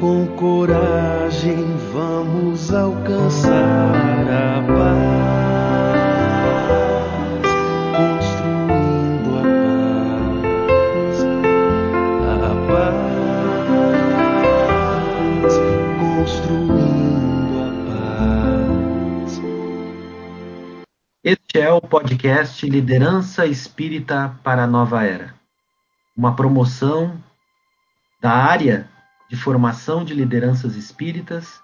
Com coragem vamos alcançar a paz, construindo a paz, a paz, construindo a paz. Este é o podcast Liderança Espírita para a Nova Era, uma promoção da área de formação de lideranças espíritas,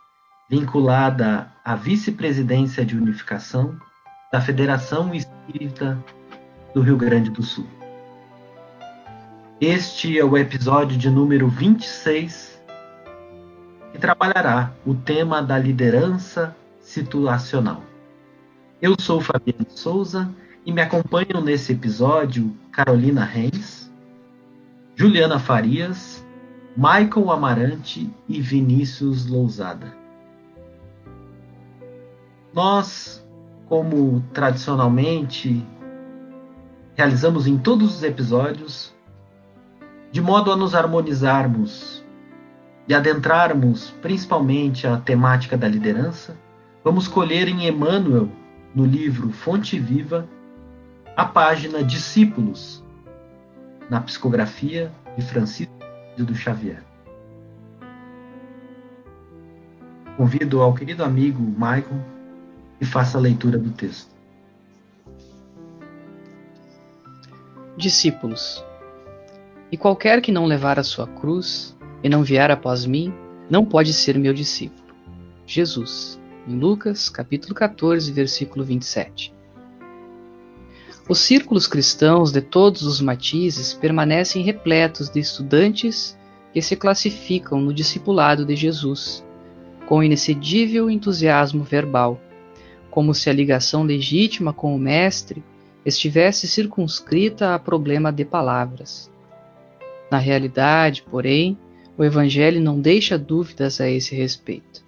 vinculada à vice-presidência de unificação da Federação Espírita do Rio Grande do Sul. Este é o episódio de número 26, que trabalhará o tema da liderança situacional. Eu sou Fabiano Souza e me acompanham nesse episódio Carolina Reis, Juliana Farias, Michael Amarante e Vinícius Lousada. Nós, como tradicionalmente realizamos em todos os episódios, de modo a nos harmonizarmos e adentrarmos principalmente a temática da liderança, vamos colher em Emmanuel, no livro Fonte Viva, a página Discípulos, na psicografia de Francisco do Xavier. Convido ao querido amigo Michael que faça a leitura do texto. Discípulos. E qualquer que não levar a sua cruz e não vier após mim, não pode ser meu discípulo. Jesus, em Lucas, capítulo 14, versículo 27. Os círculos cristãos de todos os matizes permanecem repletos de estudantes que se classificam no discipulado de Jesus, com inexcedível entusiasmo verbal, como se a ligação legítima com o Mestre estivesse circunscrita a problema de palavras. Na realidade, porém, o Evangelho não deixa dúvidas a esse respeito.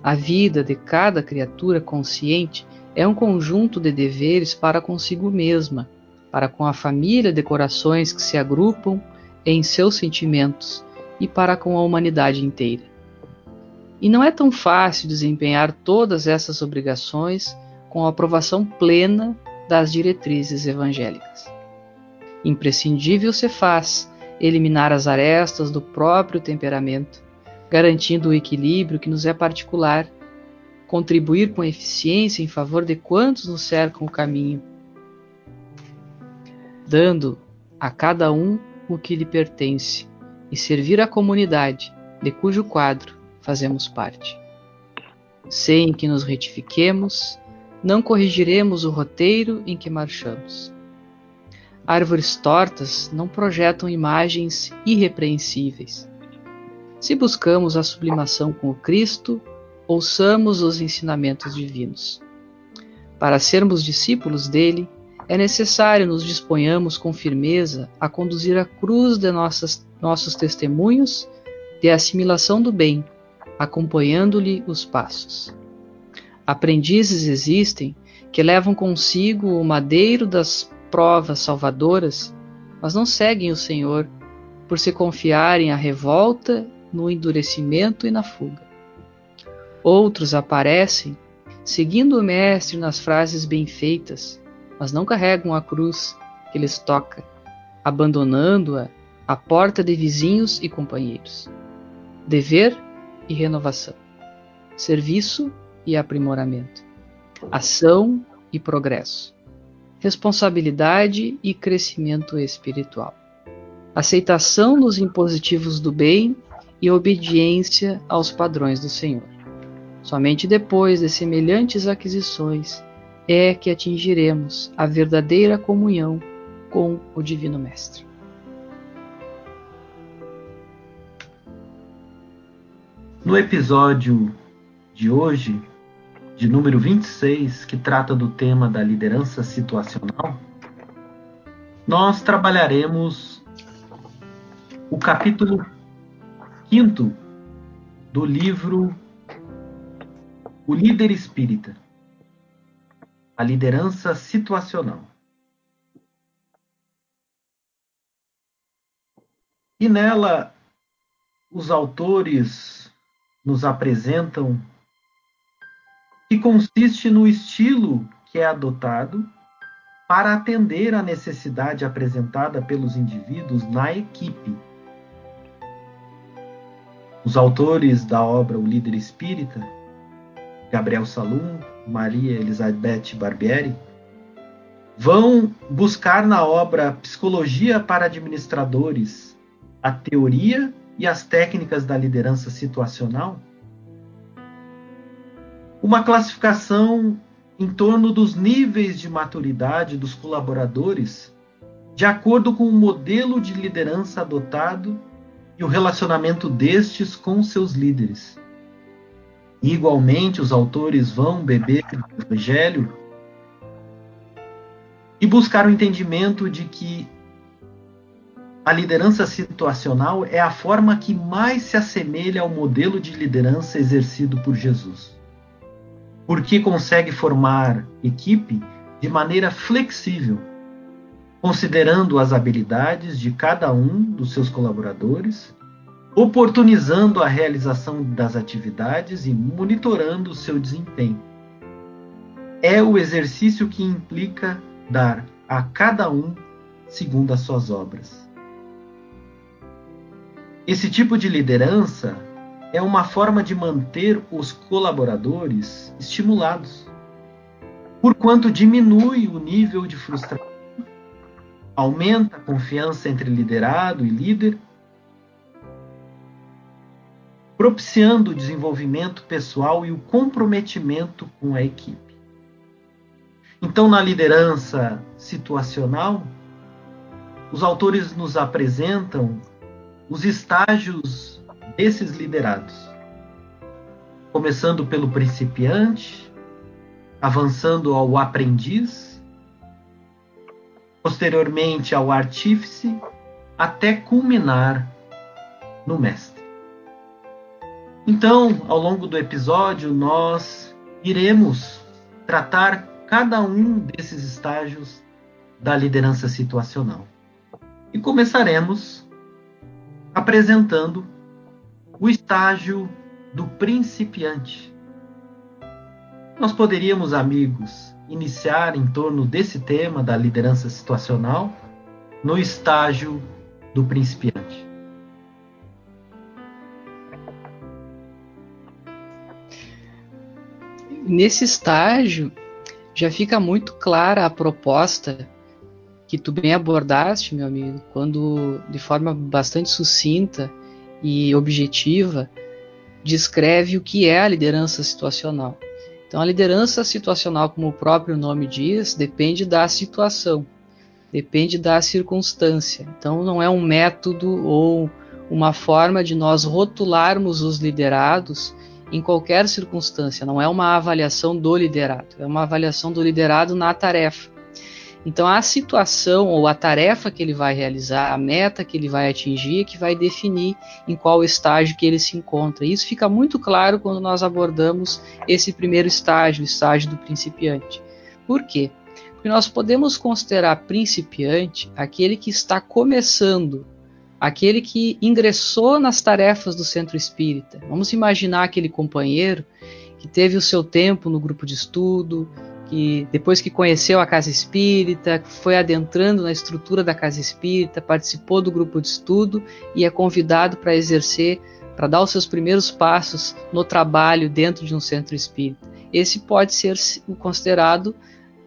A vida de cada criatura consciente é um conjunto de deveres para consigo mesma, para com a família de corações que se agrupam em seus sentimentos e para com a humanidade inteira. E não é tão fácil desempenhar todas essas obrigações com a aprovação plena das diretrizes evangélicas. Imprescindível se faz eliminar as arestas do próprio temperamento, garantindo o equilíbrio que nos é particular contribuir com eficiência em favor de quantos nos cercam o caminho, dando a cada um o que lhe pertence e servir a comunidade de cujo quadro fazemos parte. Sem que nos retifiquemos, não corrigiremos o roteiro em que marchamos. Árvores tortas não projetam imagens irrepreensíveis. Se buscamos a sublimação com o Cristo, ouçamos os ensinamentos divinos. Para sermos discípulos dele, é necessário nos disponhamos com firmeza a conduzir a cruz de nossas, nossos testemunhos de assimilação do bem, acompanhando-lhe os passos. Aprendizes existem que levam consigo o madeiro das provas salvadoras, mas não seguem o Senhor por se confiarem à revolta, no endurecimento e na fuga. Outros aparecem seguindo o Mestre nas frases bem feitas, mas não carregam a cruz que lhes toca, abandonando-a à porta de vizinhos e companheiros. Dever e renovação. Serviço e aprimoramento. Ação e progresso. Responsabilidade e crescimento espiritual. Aceitação dos impositivos do bem e obediência aos padrões do Senhor. Somente depois de semelhantes aquisições é que atingiremos a verdadeira comunhão com o Divino Mestre. No episódio de hoje, de número 26, que trata do tema da liderança situacional, nós trabalharemos o capítulo 5 do livro o líder espírita. A liderança situacional. E nela, os autores nos apresentam que consiste no estilo que é adotado para atender à necessidade apresentada pelos indivíduos na equipe. Os autores da obra O Líder Espírita, Gabriel Salum, Maria Elizabeth Barbieri, vão buscar na obra Psicologia para Administradores a teoria e as técnicas da liderança situacional, uma classificação em torno dos níveis de maturidade dos colaboradores, de acordo com o modelo de liderança adotado e o relacionamento destes com seus líderes. Igualmente, os autores vão beber do Evangelho e buscar o entendimento de que a liderança situacional é a forma que mais se assemelha ao modelo de liderança exercido por Jesus. Porque consegue formar equipe de maneira flexível, considerando as habilidades de cada um dos seus colaboradores, oportunizando a realização das atividades e monitorando o seu desempenho. É o exercício que implica dar a cada um segundo as suas obras. Esse tipo de liderança é uma forma de manter os colaboradores estimulados, porquanto diminui o nível de frustração, aumenta a confiança entre liderado e líder, propiciando o desenvolvimento pessoal e o comprometimento com a equipe. Então, na liderança situacional, os autores nos apresentam os estágios desses liderados, começando pelo principiante, avançando ao aprendiz, posteriormente ao artífice, até culminar no mestre. Então, ao longo do episódio, nós iremos tratar cada um desses estágios da liderança situacional. E começaremos apresentando o estágio do principiante. Nós poderíamos, amigos, iniciar em torno desse tema da liderança situacional no estágio do principiante. Nesse estágio, já fica muito clara a proposta que tu bem abordaste, meu amigo, quando de forma bastante sucinta e objetiva descreve o que é a liderança situacional. Então, a liderança situacional, como o próprio nome diz, depende da situação, depende da circunstância. Então, não é um método ou uma forma de nós rotularmos os liderados em qualquer circunstância, não é uma avaliação do liderado, é uma avaliação do liderado na tarefa. Então, a situação ou a tarefa que ele vai realizar, a meta que ele vai atingir, é que vai definir em qual estágio que ele se encontra. Isso fica muito claro quando nós abordamos esse primeiro estágio, o estágio do principiante. Por quê? Porque nós podemos considerar principiante aquele que está começando aquele que ingressou nas tarefas do centro espírita. Vamos imaginar aquele companheiro que teve o seu tempo no grupo de estudo, que depois que conheceu a casa espírita, foi adentrando na estrutura da casa espírita, participou do grupo de estudo e é convidado para exercer, para dar os seus primeiros passos no trabalho dentro de um centro espírita. Esse pode ser considerado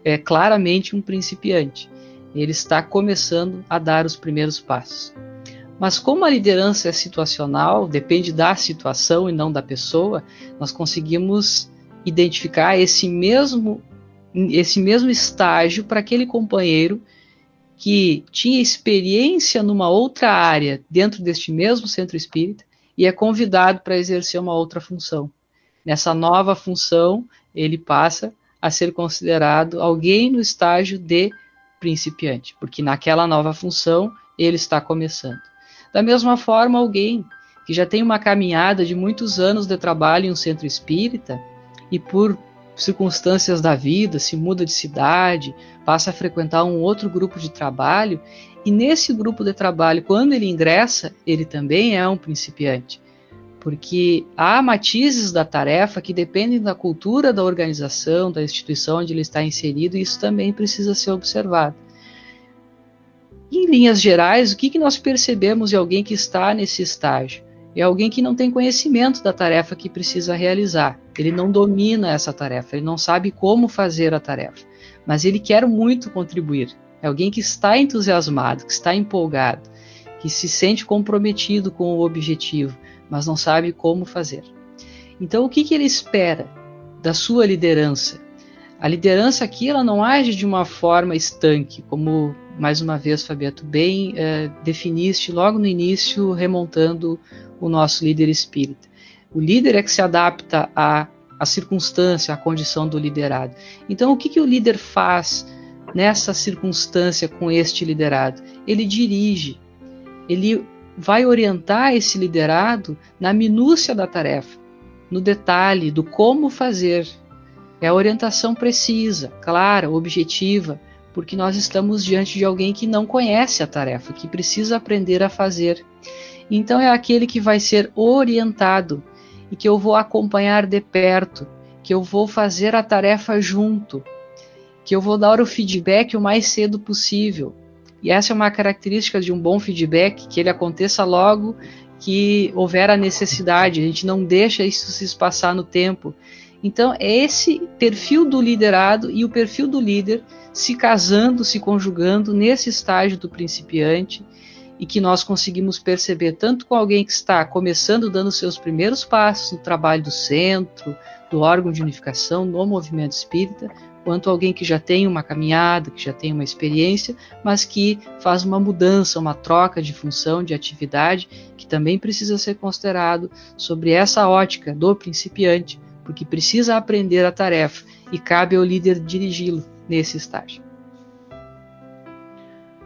é, claramente um principiante. Ele está começando a dar os primeiros passos. Mas como a liderança é situacional, depende da situação e não da pessoa, nós conseguimos identificar esse mesmo esse mesmo estágio para aquele companheiro que tinha experiência numa outra área dentro deste mesmo centro espírita e é convidado para exercer uma outra função. Nessa nova função, ele passa a ser considerado alguém no estágio de principiante, porque naquela nova função ele está começando. Da mesma forma, alguém que já tem uma caminhada de muitos anos de trabalho em um centro espírita e por circunstâncias da vida, se muda de cidade, passa a frequentar um outro grupo de trabalho, e nesse grupo de trabalho, quando ele ingressa, ele também é um principiante. Porque há matizes da tarefa que dependem da cultura da organização, da instituição onde ele está inserido, e isso também precisa ser observado. Em linhas gerais, o que, que nós percebemos de alguém que está nesse estágio? É alguém que não tem conhecimento da tarefa que precisa realizar. Ele não domina essa tarefa, ele não sabe como fazer a tarefa, mas ele quer muito contribuir. É alguém que está entusiasmado, que está empolgado, que se sente comprometido com o objetivo, mas não sabe como fazer. Então, o que, que ele espera da sua liderança? A liderança aqui ela não age de uma forma estanque, como mais uma vez, Fabiato, bem é, definiste logo no início, remontando o nosso líder espírita. O líder é que se adapta à, à circunstância, à condição do liderado. Então, o que, que o líder faz nessa circunstância com este liderado? Ele dirige, ele vai orientar esse liderado na minúcia da tarefa, no detalhe do como fazer. É a orientação precisa, clara, objetiva, porque nós estamos diante de alguém que não conhece a tarefa, que precisa aprender a fazer. Então é aquele que vai ser orientado e que eu vou acompanhar de perto, que eu vou fazer a tarefa junto, que eu vou dar o feedback o mais cedo possível. E essa é uma característica de um bom feedback, que ele aconteça logo que houver a necessidade, a gente não deixa isso se espaçar no tempo. Então, é esse perfil do liderado e o perfil do líder se casando, se conjugando nesse estágio do principiante e que nós conseguimos perceber tanto com alguém que está começando dando seus primeiros passos no trabalho do centro, do órgão de unificação, no movimento espírita, quanto alguém que já tem uma caminhada, que já tem uma experiência, mas que faz uma mudança, uma troca de função, de atividade, que também precisa ser considerado sobre essa ótica do principiante, porque precisa aprender a tarefa e cabe ao líder dirigi-lo nesse estágio.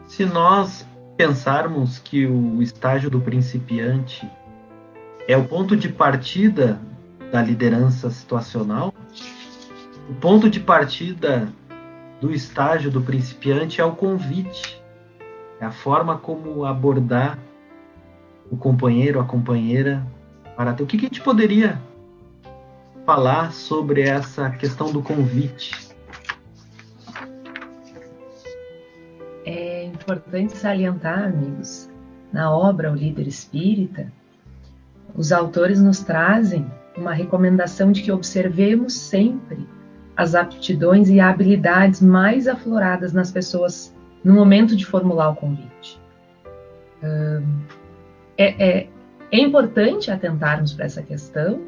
Se nós pensarmos que o estágio do principiante é o ponto de partida da liderança situacional, o ponto de partida do estágio do principiante é o convite, é a forma como abordar o companheiro, a companheira, para ter. O que, que a gente poderia falar sobre essa questão do convite? importante salientar, amigos, na obra O Líder Espírita, os autores nos trazem uma recomendação de que observemos sempre as aptidões e habilidades mais afloradas nas pessoas no momento de formular o convite. É, é, é importante atentarmos para essa questão,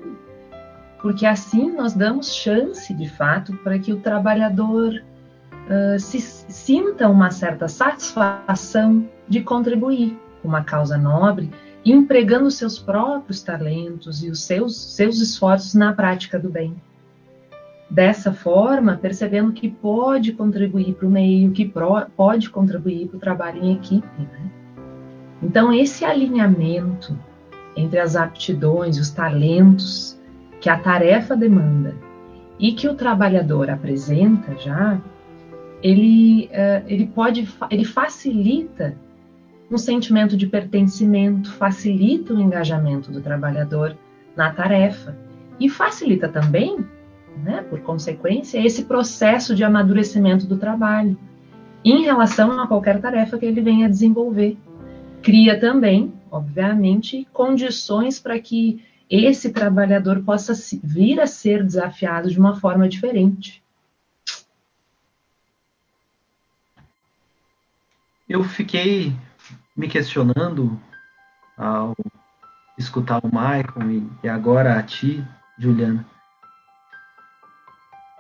porque assim nós damos chance, de fato, para que o trabalhador uh, se sinta uma certa satisfação de contribuir com uma causa nobre, empregando seus próprios talentos e os seus, seus esforços na prática do bem. Dessa forma, percebendo que pode contribuir para o meio, que pro, pode contribuir para o trabalho em equipe. Né? Então, esse alinhamento entre as aptidões, os talentos que a tarefa demanda e que o trabalhador apresenta já, ele, uh, ele pode, ele facilita um sentimento de pertencimento, facilita o engajamento do trabalhador na tarefa e facilita também, né, por consequência, esse processo de amadurecimento do trabalho em relação a qualquer tarefa que ele venha a desenvolver. Cria também, obviamente, condições para que esse trabalhador possa vir a ser desafiado de uma forma diferente. Eu fiquei me questionando ao escutar o Michael e agora a ti, Juliana.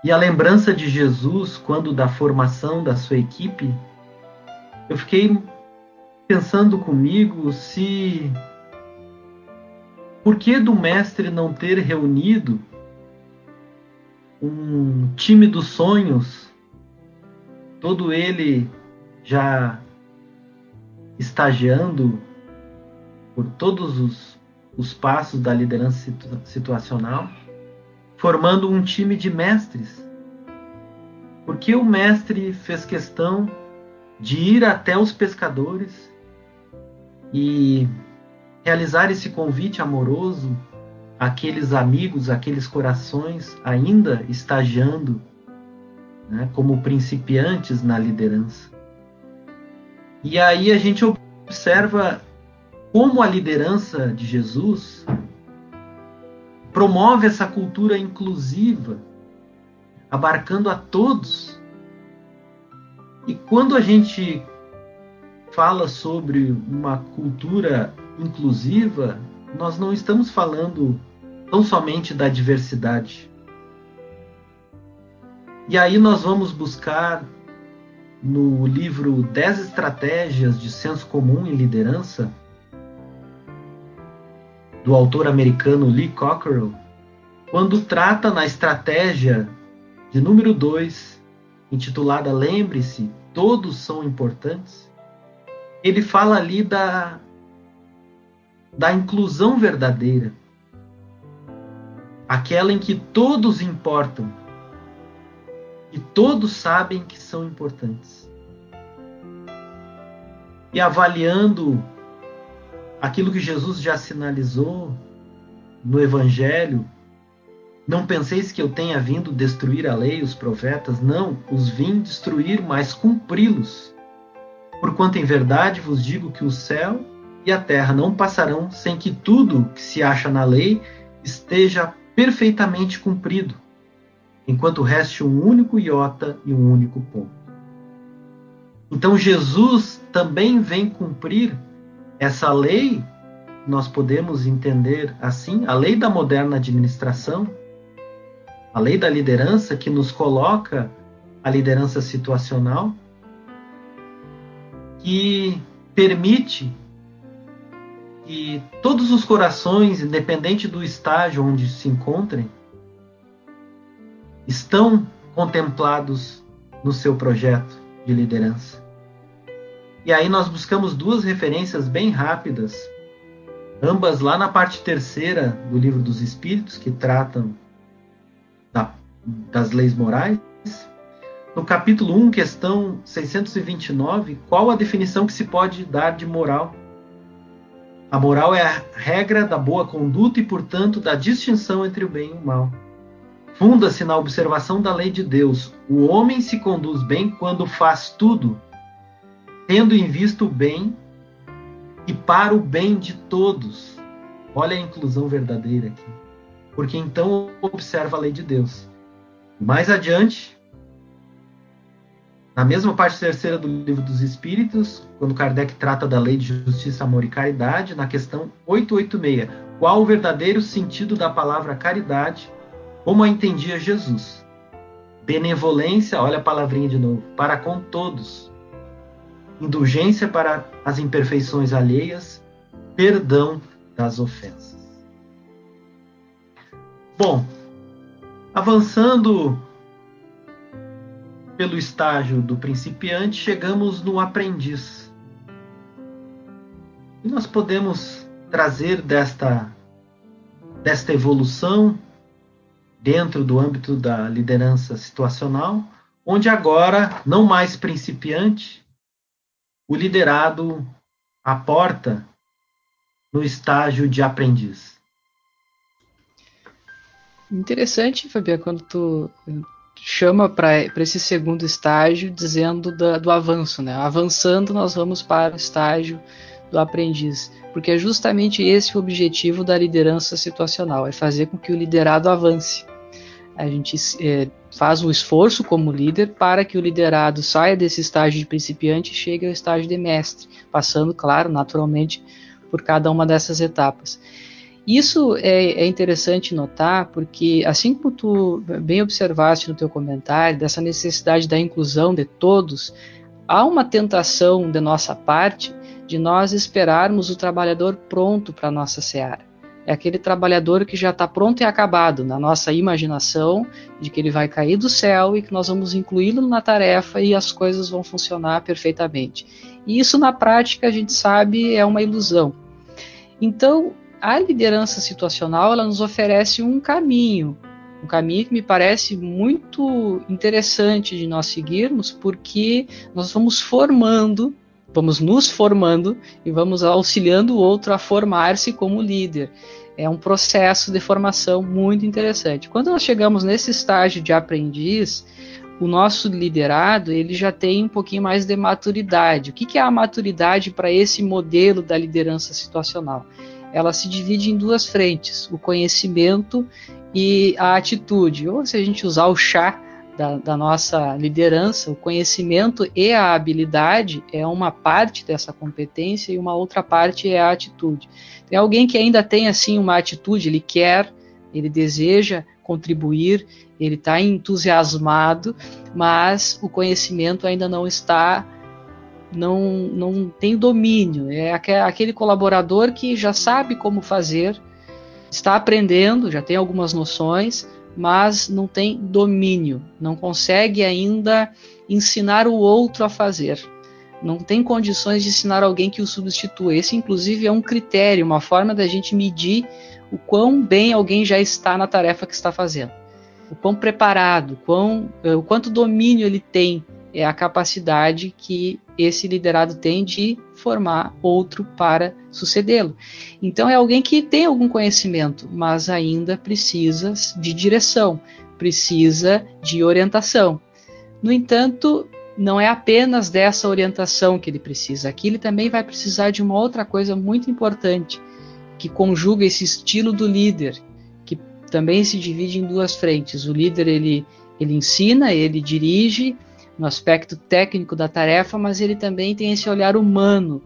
E a lembrança de Jesus quando da formação da sua equipe, eu fiquei pensando comigo se por que do mestre não ter reunido um time dos sonhos, todo ele já estagiando por todos os, os passos da liderança situ, situacional, formando um time de mestres. Porque o mestre fez questão de ir até os pescadores e realizar esse convite amoroso àqueles amigos, àqueles corações ainda estagiando né, como principiantes na liderança. E aí a gente observa como a liderança de Jesus promove essa cultura inclusiva, abarcando a todos. E quando a gente fala sobre uma cultura inclusiva, nós não estamos falando tão somente da diversidade. E aí nós vamos buscar no livro 10 estratégias de senso comum e liderança do autor americano Lee Cockerell, quando trata na estratégia de número 2, intitulada Lembre-se, todos são importantes, ele fala ali da, da inclusão verdadeira, aquela em que todos importam e todos sabem que são importantes. E avaliando aquilo que Jesus já sinalizou no Evangelho, não penseis que eu tenha vindo destruir a lei os profetas, não, os vim destruir, mas cumpri-los. Porquanto em verdade vos digo que o céu e a terra não passarão sem que tudo que se acha na lei esteja perfeitamente cumprido, enquanto reste um único iota e um único ponto. Então Jesus também vem cumprir essa lei, nós podemos entender assim, a lei da moderna administração, a lei da liderança que nos coloca a liderança situacional, que permite que todos os corações, independente do estágio onde se encontrem, estão contemplados no seu projeto de liderança. E aí nós buscamos duas referências bem rápidas, ambas lá na parte terceira do livro dos Espíritos, que tratam da, das leis morais. No capítulo 1, questão 629, qual a definição que se pode dar de moral? A moral é a regra da boa conduta e, portanto, da distinção entre o bem e o mal. Funda-se na observação da lei de Deus. O homem se conduz bem quando faz tudo tendo em vista o bem e para o bem de todos. Olha a inclusão verdadeira aqui. Porque então observa a lei de Deus. Mais adiante, na mesma parte terceira do livro dos Espíritos, quando Kardec trata da lei de justiça, amor e caridade, na questão 886, qual o verdadeiro sentido da palavra caridade, como a entendia Jesus? Benevolência, olha a palavrinha de novo, para com todos, indulgência para as imperfeições alheias, perdão das ofensas. Bom, avançando pelo estágio do principiante, chegamos no aprendiz. E nós podemos trazer desta, desta evolução dentro do âmbito da liderança situacional, onde agora, não mais principiante, o liderado aporta no estágio de aprendiz. Interessante, Fabiano, quando tu chama para esse segundo estágio dizendo da, do avanço, né? Avançando, nós vamos para o estágio do aprendiz, porque é justamente esse o objetivo da liderança situacional, é fazer com que o liderado avance. A gente é, faz um esforço como líder para que o liderado saia desse estágio de principiante e chegue ao estágio de mestre, passando, claro, naturalmente, por cada uma dessas etapas. Isso é, é, interessante notar porque, assim como tu bem observaste no teu comentário, dessa necessidade da inclusão de todos, há uma tentação de nossa parte de nós esperarmos o trabalhador pronto para a nossa seara é aquele trabalhador que já está pronto e acabado na nossa imaginação de que ele vai cair do céu e que nós vamos incluí-lo na tarefa e as coisas vão funcionar perfeitamente. E isso na prática a gente sabe é uma ilusão. Então, a liderança situacional ela nos oferece um caminho Um caminho que me parece muito interessante de nós seguirmos, porque nós vamos formando, vamos nos formando e vamos auxiliando o outro a formar-se como líder. É um processo de formação muito interessante. Quando nós chegamos nesse estágio de aprendiz, o nosso liderado ele já tem um pouquinho mais de maturidade. O que, que é a maturidade para esse modelo da liderança situacional? Ela se divide em duas frentes: o conhecimento e a atitude. Ou se a gente usar o chá da, da, nossa liderança, o conhecimento e a habilidade é uma parte dessa competência e uma outra parte é a atitude. Tem alguém que ainda tem assim uma atitude, ele quer, ele deseja contribuir, ele está entusiasmado, mas o conhecimento ainda não está, não, não tem domínio. É aquele colaborador que já sabe como fazer, está aprendendo, já tem algumas noções, mas não tem domínio, não consegue ainda ensinar o outro a fazer. Não tem condições de ensinar alguém que o substitua. Esse, inclusive, é um critério, uma forma da gente medir o quão bem alguém já está na tarefa que está fazendo o quão preparado, quão, eh, o quanto domínio ele tem, é a capacidade que esse liderado tem de formar outro para sucedê-lo. Então é alguém que tem algum conhecimento, mas ainda precisa de direção, precisa de orientação. No entanto, não é apenas dessa orientação que ele precisa. Aqui ele também vai precisar de uma outra coisa muito importante que conjuga esse estilo do líder, também se divide em duas frentes. O líder ele, ele ensina, ele dirige no aspecto técnico da tarefa, mas ele também tem esse olhar humano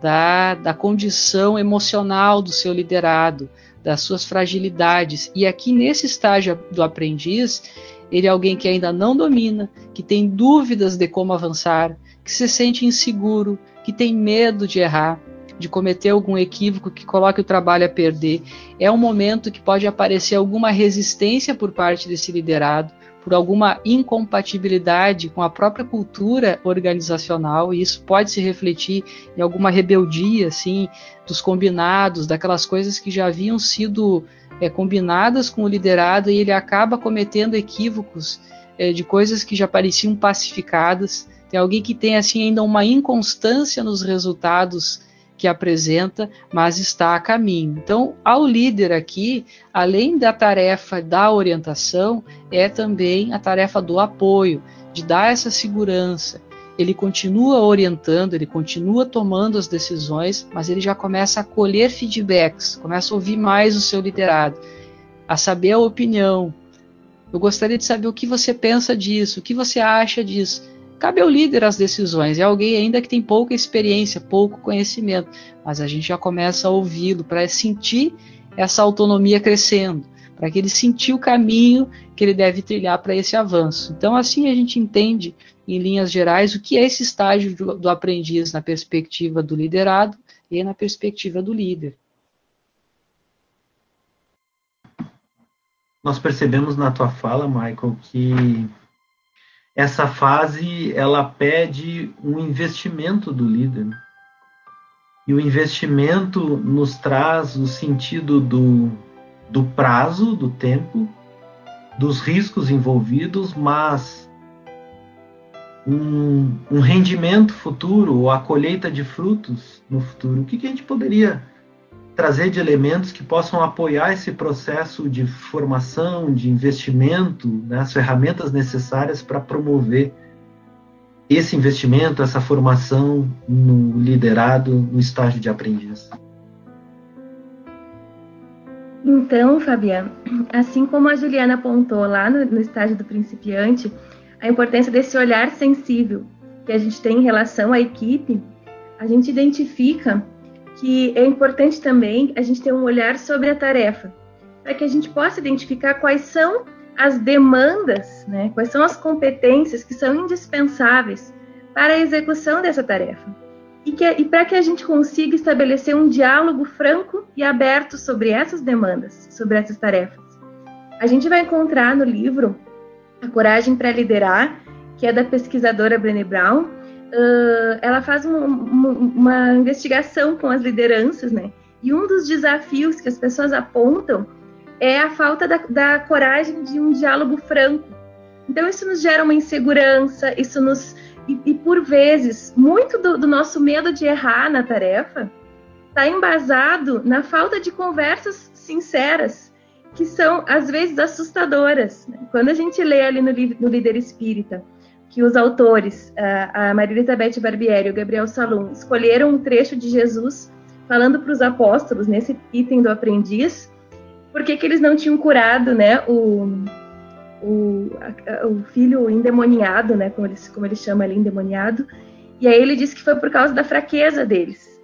da, da condição emocional do seu liderado, das suas fragilidades. E aqui nesse estágio do aprendiz, ele é alguém que ainda não domina, que tem dúvidas de como avançar, que se sente inseguro, que tem medo de errar de cometer algum equívoco que coloque o trabalho a perder. É um momento que pode aparecer alguma resistência por parte desse liderado, por alguma incompatibilidade com a própria cultura organizacional, e isso pode se refletir em alguma rebeldia, assim, dos combinados, daquelas coisas que já haviam sido é, combinadas com o liderado, e ele acaba cometendo equívocos é, de coisas que já pareciam pacificadas. Tem alguém que tem assim ainda uma inconstância nos resultados que apresenta, mas está a caminho. Então, ao líder aqui, além da tarefa da orientação, é também a tarefa do apoio, de dar essa segurança. Ele continua orientando, ele continua tomando as decisões, mas ele já começa a colher feedbacks, começa a ouvir mais o seu liderado, a saber a opinião. Eu gostaria de saber o que você pensa disso, o que você acha disso Cabe ao líder as decisões, é alguém ainda que tem pouca experiência, pouco conhecimento, mas a gente já começa a ouvi-lo para sentir essa autonomia crescendo, para que ele sentir o caminho que ele deve trilhar para esse avanço. Então, assim a gente entende, em linhas gerais, o que é esse estágio do, do aprendiz na perspectiva do liderado e na perspectiva do líder. Nós percebemos na tua fala, Michael, que essa fase ela pede um investimento do líder. E o investimento nos traz o sentido do, do prazo, do tempo, dos riscos envolvidos, mas um, um rendimento futuro, ou a colheita de frutos no futuro. O que, que a gente poderia trazer de elementos que possam apoiar esse processo de formação, de investimento, né, as ferramentas necessárias para promover esse investimento, essa formação no liderado, no estágio de aprendiz. Então, Fabiano, assim como a Juliana apontou lá no, no estágio do principiante, a importância desse olhar sensível que a gente tem em relação à equipe, a gente identifica que é importante também a gente ter um olhar sobre a tarefa, para que a gente possa identificar quais são as demandas, né, quais são as competências que são indispensáveis para a execução dessa tarefa. E, e para que a gente consiga estabelecer um diálogo franco e aberto sobre essas demandas, sobre essas tarefas. A gente vai encontrar no livro A Coragem para Liderar, que é da pesquisadora Brené Brown, ela faz uma, uma, uma, investigação com as lideranças, né? E um dos desafios que as pessoas apontam é a falta da, da coragem de um diálogo franco. Então, isso nos gera uma insegurança, isso nos. E, e por vezes, muito do, do nosso medo de errar na tarefa está embasado na falta de conversas sinceras, que são, às vezes, assustadoras. Né? Quando a gente lê ali no, no Líder Espírita que os autores, a Maria Elizabeth Barbieri e o Gabriel Salum, escolheram um trecho de Jesus falando para os apóstolos nesse item do aprendiz, por que eles não tinham curado né, o, o, o filho endemoniado, né, como, ele, como ele chama ali, endemoniado, e aí ele disse que foi por causa da fraqueza deles.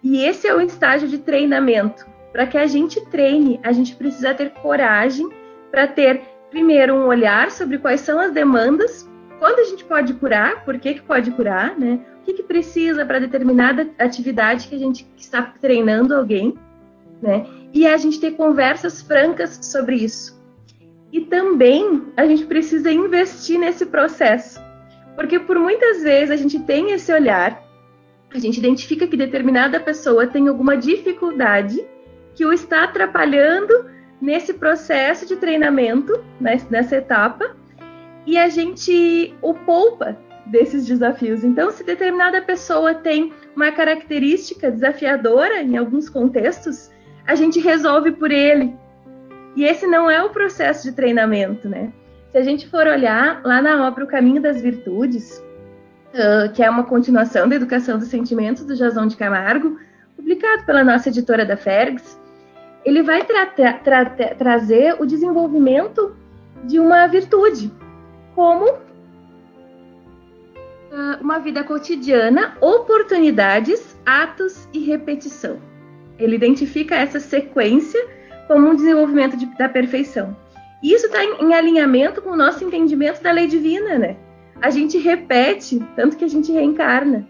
E esse é o estágio de treinamento. Para que a gente treine, a gente precisa ter coragem para ter, primeiro, um olhar sobre quais são as demandas, quando a gente pode curar, por que, que pode curar, né? O que, que precisa para determinada atividade que a gente está treinando alguém, né? E a gente ter conversas francas sobre isso. E também a gente precisa investir nesse processo, porque por muitas vezes a gente tem esse olhar a gente identifica que determinada pessoa tem alguma dificuldade que o está atrapalhando nesse processo de treinamento, né, nessa etapa, e a gente o poupa desses desafios. Então, se determinada pessoa tem uma característica desafiadora em alguns contextos, a gente resolve por ele. E esse não é o processo de treinamento, né? Se a gente for olhar lá na obra O Caminho das Virtudes, que é uma continuação da Educação dos Sentimentos do Jason de Camargo, publicado pela nossa editora da Fergs, ele vai tra tra tra trazer o desenvolvimento de uma virtude, como uh, uma vida cotidiana, oportunidades, atos e repetição. Ele identifica essa sequência como um desenvolvimento de, da perfeição. Isso está em, em alinhamento com o nosso entendimento da lei divina, né? a gente repete, tanto que a gente reencarna.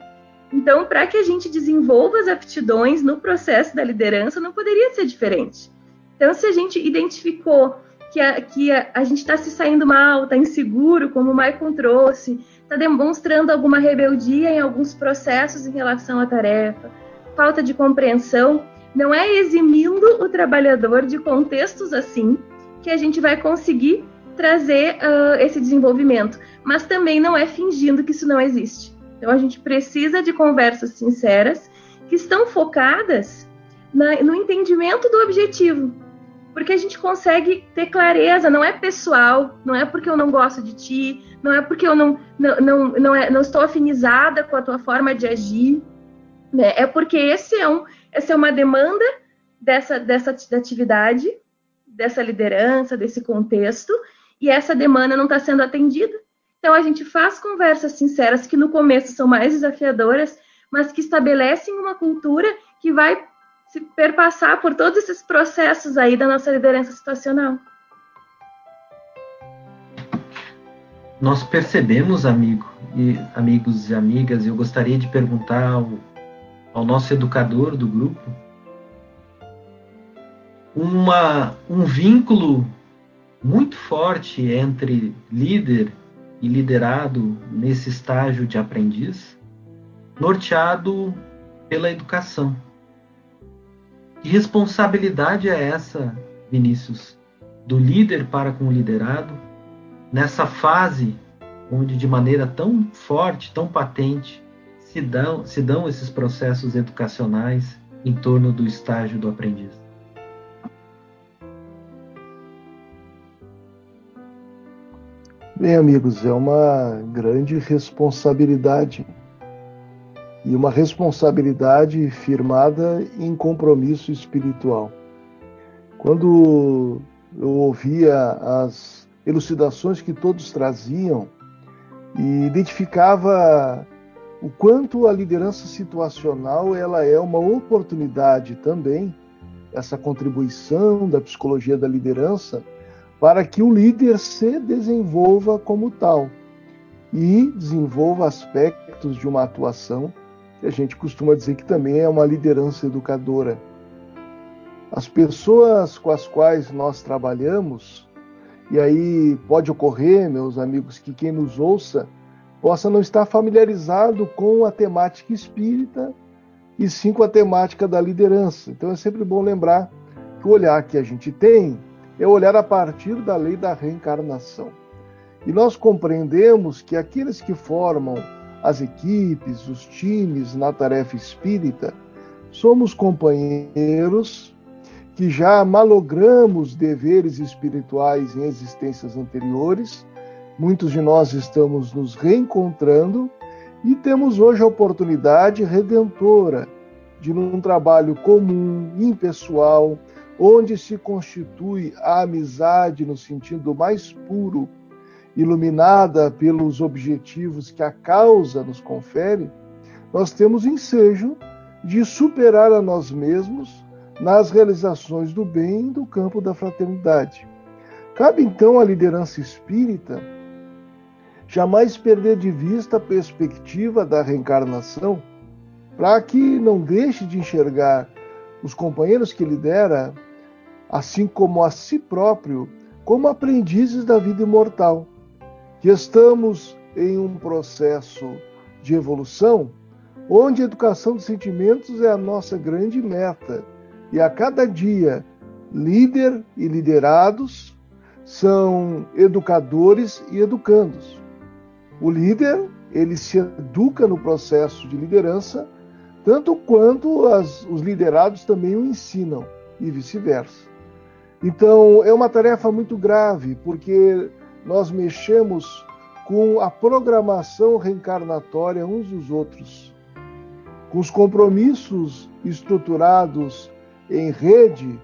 Então, para que a gente desenvolva as aptidões no processo da liderança, não poderia ser diferente. Então, se a gente identificou que a, que a, a gente está se saindo mal, está inseguro, como o Maicon trouxe, está demonstrando alguma rebeldia em alguns processos em relação à tarefa, falta de compreensão, não é eximindo o trabalhador de contextos assim que a gente vai conseguir trazer uh, esse desenvolvimento, mas também não é fingindo que isso não existe. Então a gente precisa de conversas sinceras que estão focadas na, no entendimento do objetivo, porque a gente consegue ter clareza, não é pessoal, não é porque eu não gosto de ti, não é porque eu não, não, não, não, é, não estou afinizada com a tua forma de agir, né? é porque esse é, um, essa é uma demanda dessa, dessa atividade, dessa liderança, desse contexto, e essa demanda não está sendo atendida. Então, a gente faz conversas sinceras que no começo são mais desafiadoras, mas que estabelecem uma cultura que vai se perpassar por todos esses processos aí da nossa liderança situacional. Nós percebemos, amigo e amigos e amigas, eu gostaria de perguntar ao, ao nosso educador do grupo uma, um vínculo muito forte entre líder e liderado nesse estágio de aprendiz, norteado pela educação. Que responsabilidade é essa, Vinícius, do líder para com o liderado, nessa fase onde de maneira tão forte, tão patente, se dão, se dão esses processos educacionais em torno do estágio do aprendiz? Bem, amigos, é uma grande responsabilidade e uma responsabilidade firmada em compromisso espiritual. Quando eu ouvia as elucidações que todos traziam e identificava o quanto a liderança situacional ela é uma oportunidade também, essa contribuição da psicologia da liderança para que o líder se desenvolva como tal e desenvolva aspectos de uma atuação que a gente costuma dizer que também é uma liderança educadora. As pessoas com as quais nós trabalhamos, e aí pode ocorrer, meus amigos, que quem nos ouça possa não estar familiarizado com a temática espírita e sim com a temática da liderança. Então é sempre bom lembrar que o olhar que a gente tem é olhar a partir da lei da reencarnação. E nós compreendemos que aqueles que formam as equipes, os times na tarefa espírita, somos companheiros que já malogramos deveres espirituais em existências anteriores. Muitos de nós estamos nos reencontrando e temos hoje a oportunidade redentora de, num trabalho comum, impessoal, onde se constitui a amizade no sentido mais puro, iluminada pelos objetivos que a causa nos confere, nós temos ensejo de superar a nós mesmos nas realizações do bem do campo da fraternidade. Cabe então à liderança espírita jamais perder de vista a perspectiva da reencarnação, para que não deixe de enxergar os companheiros que lidera, assim como a si próprio, como aprendizes da vida imortal, que estamos em um processo de evolução onde a educação dos sentimentos é a nossa grande meta. E a cada dia, líder e liderados são educadores e educandos. O líder, ele se educa no processo de liderança, tanto quanto as, os liderados também o ensinam, e vice-versa. Então, é uma tarefa muito grave, porque nós mexemos com a programação reencarnatória uns dos outros, com os compromissos estruturados em rede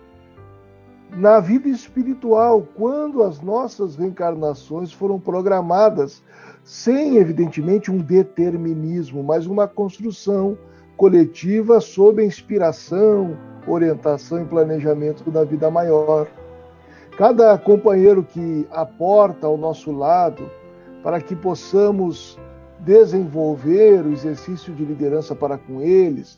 na vida espiritual, quando as nossas reencarnações foram programadas, sem evidentemente um determinismo, mas uma construção coletiva sob a inspiração, orientação e planejamento da vida maior. Cada companheiro que aporta ao nosso lado para que possamos desenvolver o exercício de liderança para com eles,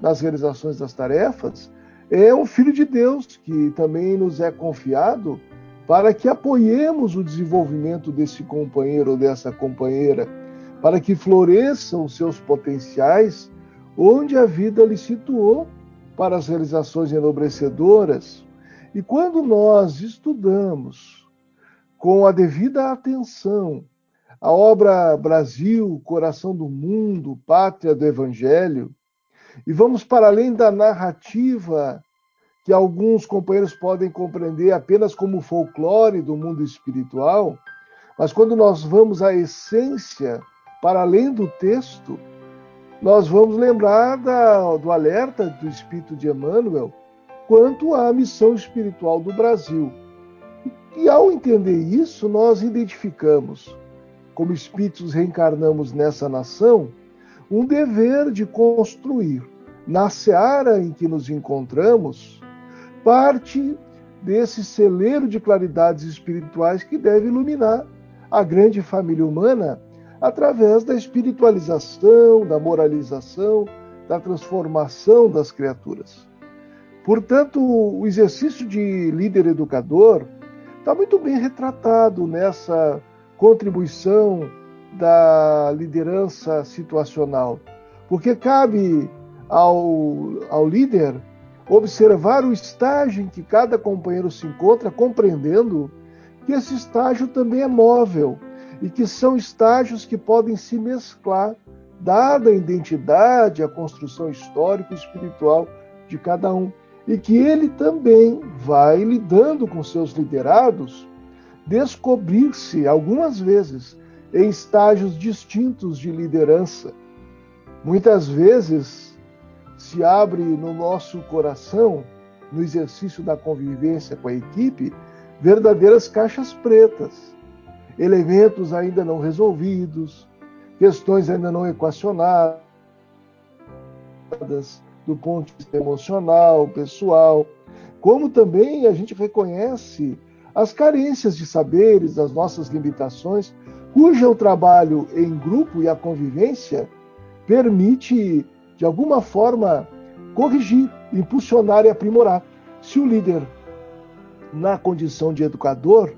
nas realizações das tarefas, é um filho de Deus que também nos é confiado para que apoiemos o desenvolvimento desse companheiro ou dessa companheira, para que floresçam seus potenciais onde a vida lhe situou para as realizações enobrecedoras e quando nós estudamos com a devida atenção a obra Brasil, Coração do Mundo, Pátria do Evangelho, e vamos para além da narrativa que alguns companheiros podem compreender apenas como folclore do mundo espiritual, mas quando nós vamos à essência, para além do texto, nós vamos lembrar da, do alerta do Espírito de Emmanuel quanto à missão espiritual do Brasil. E ao entender isso, nós identificamos, como espíritos reencarnamos nessa nação, um dever de construir, na seara em que nos encontramos, parte desse celeiro de claridades espirituais que deve iluminar a grande família humana através da espiritualização, da moralização, da transformação das criaturas. Portanto, o exercício de líder educador está muito bem retratado nessa contribuição da liderança situacional, porque cabe ao, ao líder observar o estágio em que cada companheiro se encontra, compreendendo que esse estágio também é móvel e que são estágios que podem se mesclar, dada a identidade, a construção histórica e espiritual de cada um e que ele também vai lidando com seus liderados, descobrir-se algumas vezes em estágios distintos de liderança. Muitas vezes se abre no nosso coração, no exercício da convivência com a equipe, verdadeiras caixas pretas, elementos ainda não resolvidos, questões ainda não equacionadas, do ponto de vista emocional, pessoal, como também a gente reconhece as carências de saberes, as nossas limitações, cujo o trabalho em grupo e a convivência permite, de alguma forma, corrigir, impulsionar e aprimorar. Se o líder, na condição de educador,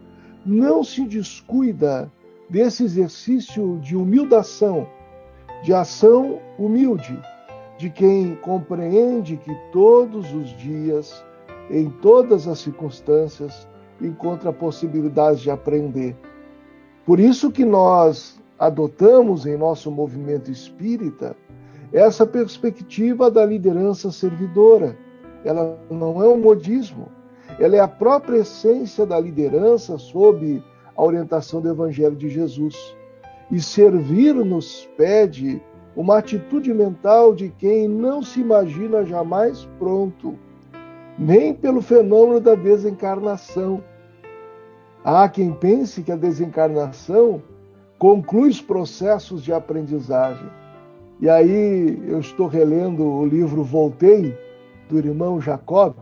não se descuida desse exercício de humildação, de ação humilde, de quem compreende que todos os dias, em todas as circunstâncias, encontra possibilidades de aprender. Por isso que nós adotamos em nosso movimento espírita essa perspectiva da liderança servidora. Ela não é um modismo, ela é a própria essência da liderança sob a orientação do Evangelho de Jesus. E servir nos pede uma atitude mental de quem não se imagina jamais pronto, nem pelo fenômeno da desencarnação. Há quem pense que a desencarnação conclui os processos de aprendizagem. E aí eu estou relendo o livro Voltei, do irmão Jacob,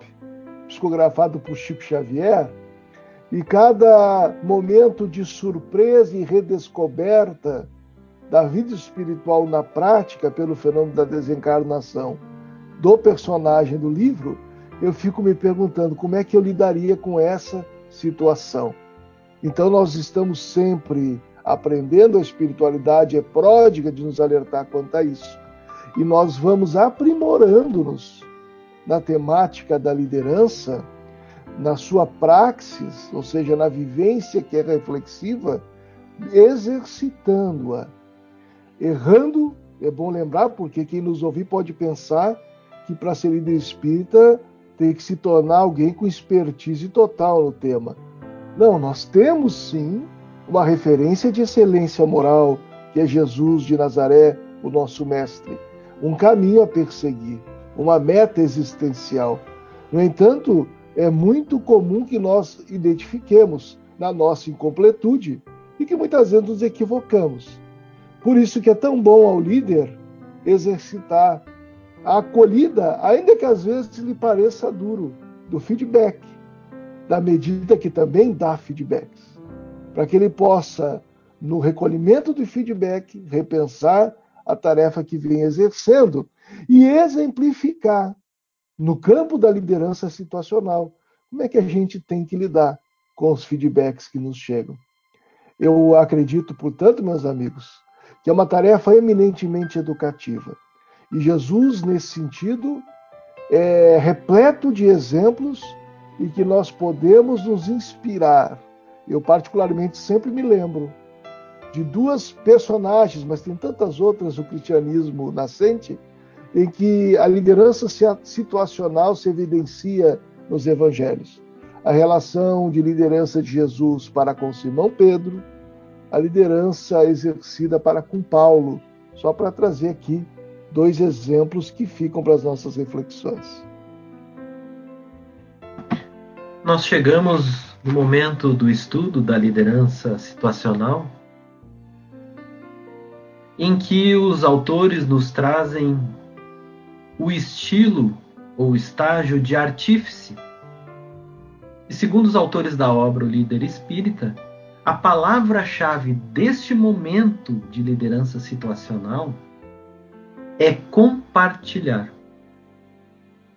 psicografado por Chico Xavier, e cada momento de surpresa e redescoberta da vida espiritual na prática pelo fenômeno da desencarnação do personagem do livro, eu fico me perguntando como é que eu lidaria com essa situação. Então nós estamos sempre aprendendo, a espiritualidade é pródiga de nos alertar quanto a isso. E nós vamos aprimorando-nos na temática da liderança, na sua praxis, ou seja, na vivência que é reflexiva, exercitando-a. Errando, é bom lembrar, porque quem nos ouvir pode pensar que para ser líder espírita tem que se tornar alguém com expertise total no tema. Não, nós temos sim uma referência de excelência moral, que é Jesus de Nazaré, o nosso mestre, um caminho a perseguir uma meta existencial. No entanto, é muito comum que nós identifiquemos na nossa incompletude e que muitas vezes nos equivocamos. Por isso que é tão bom ao líder exercitar a acolhida, ainda que às vezes lhe pareça duro, do feedback, da medida que também dá feedbacks, para que ele possa, no recolhimento do feedback, repensar a tarefa que vem exercendo e exemplificar no campo da liderança situacional como é que a gente tem que lidar com os feedbacks que nos chegam. Eu acredito, portanto, meus amigos, que é uma tarefa eminentemente educativa. E Jesus, nesse sentido, é repleto de exemplos e que nós podemos nos inspirar. Eu, particularmente, sempre me lembro de duas personagens, mas tem tantas outras no cristianismo nascente, em que a liderança situacional se evidencia nos evangelhos. A relação de liderança de Jesus para com Simão Pedro, a liderança exercida para com Paulo, só para trazer aqui dois exemplos que ficam para as nossas reflexões. Nós chegamos no momento do estudo da liderança situacional, em que os autores nos trazem o estilo ou estágio de artífice. E segundo os autores da obra O Líder Espírita, a palavra-chave deste momento de liderança situacional é compartilhar.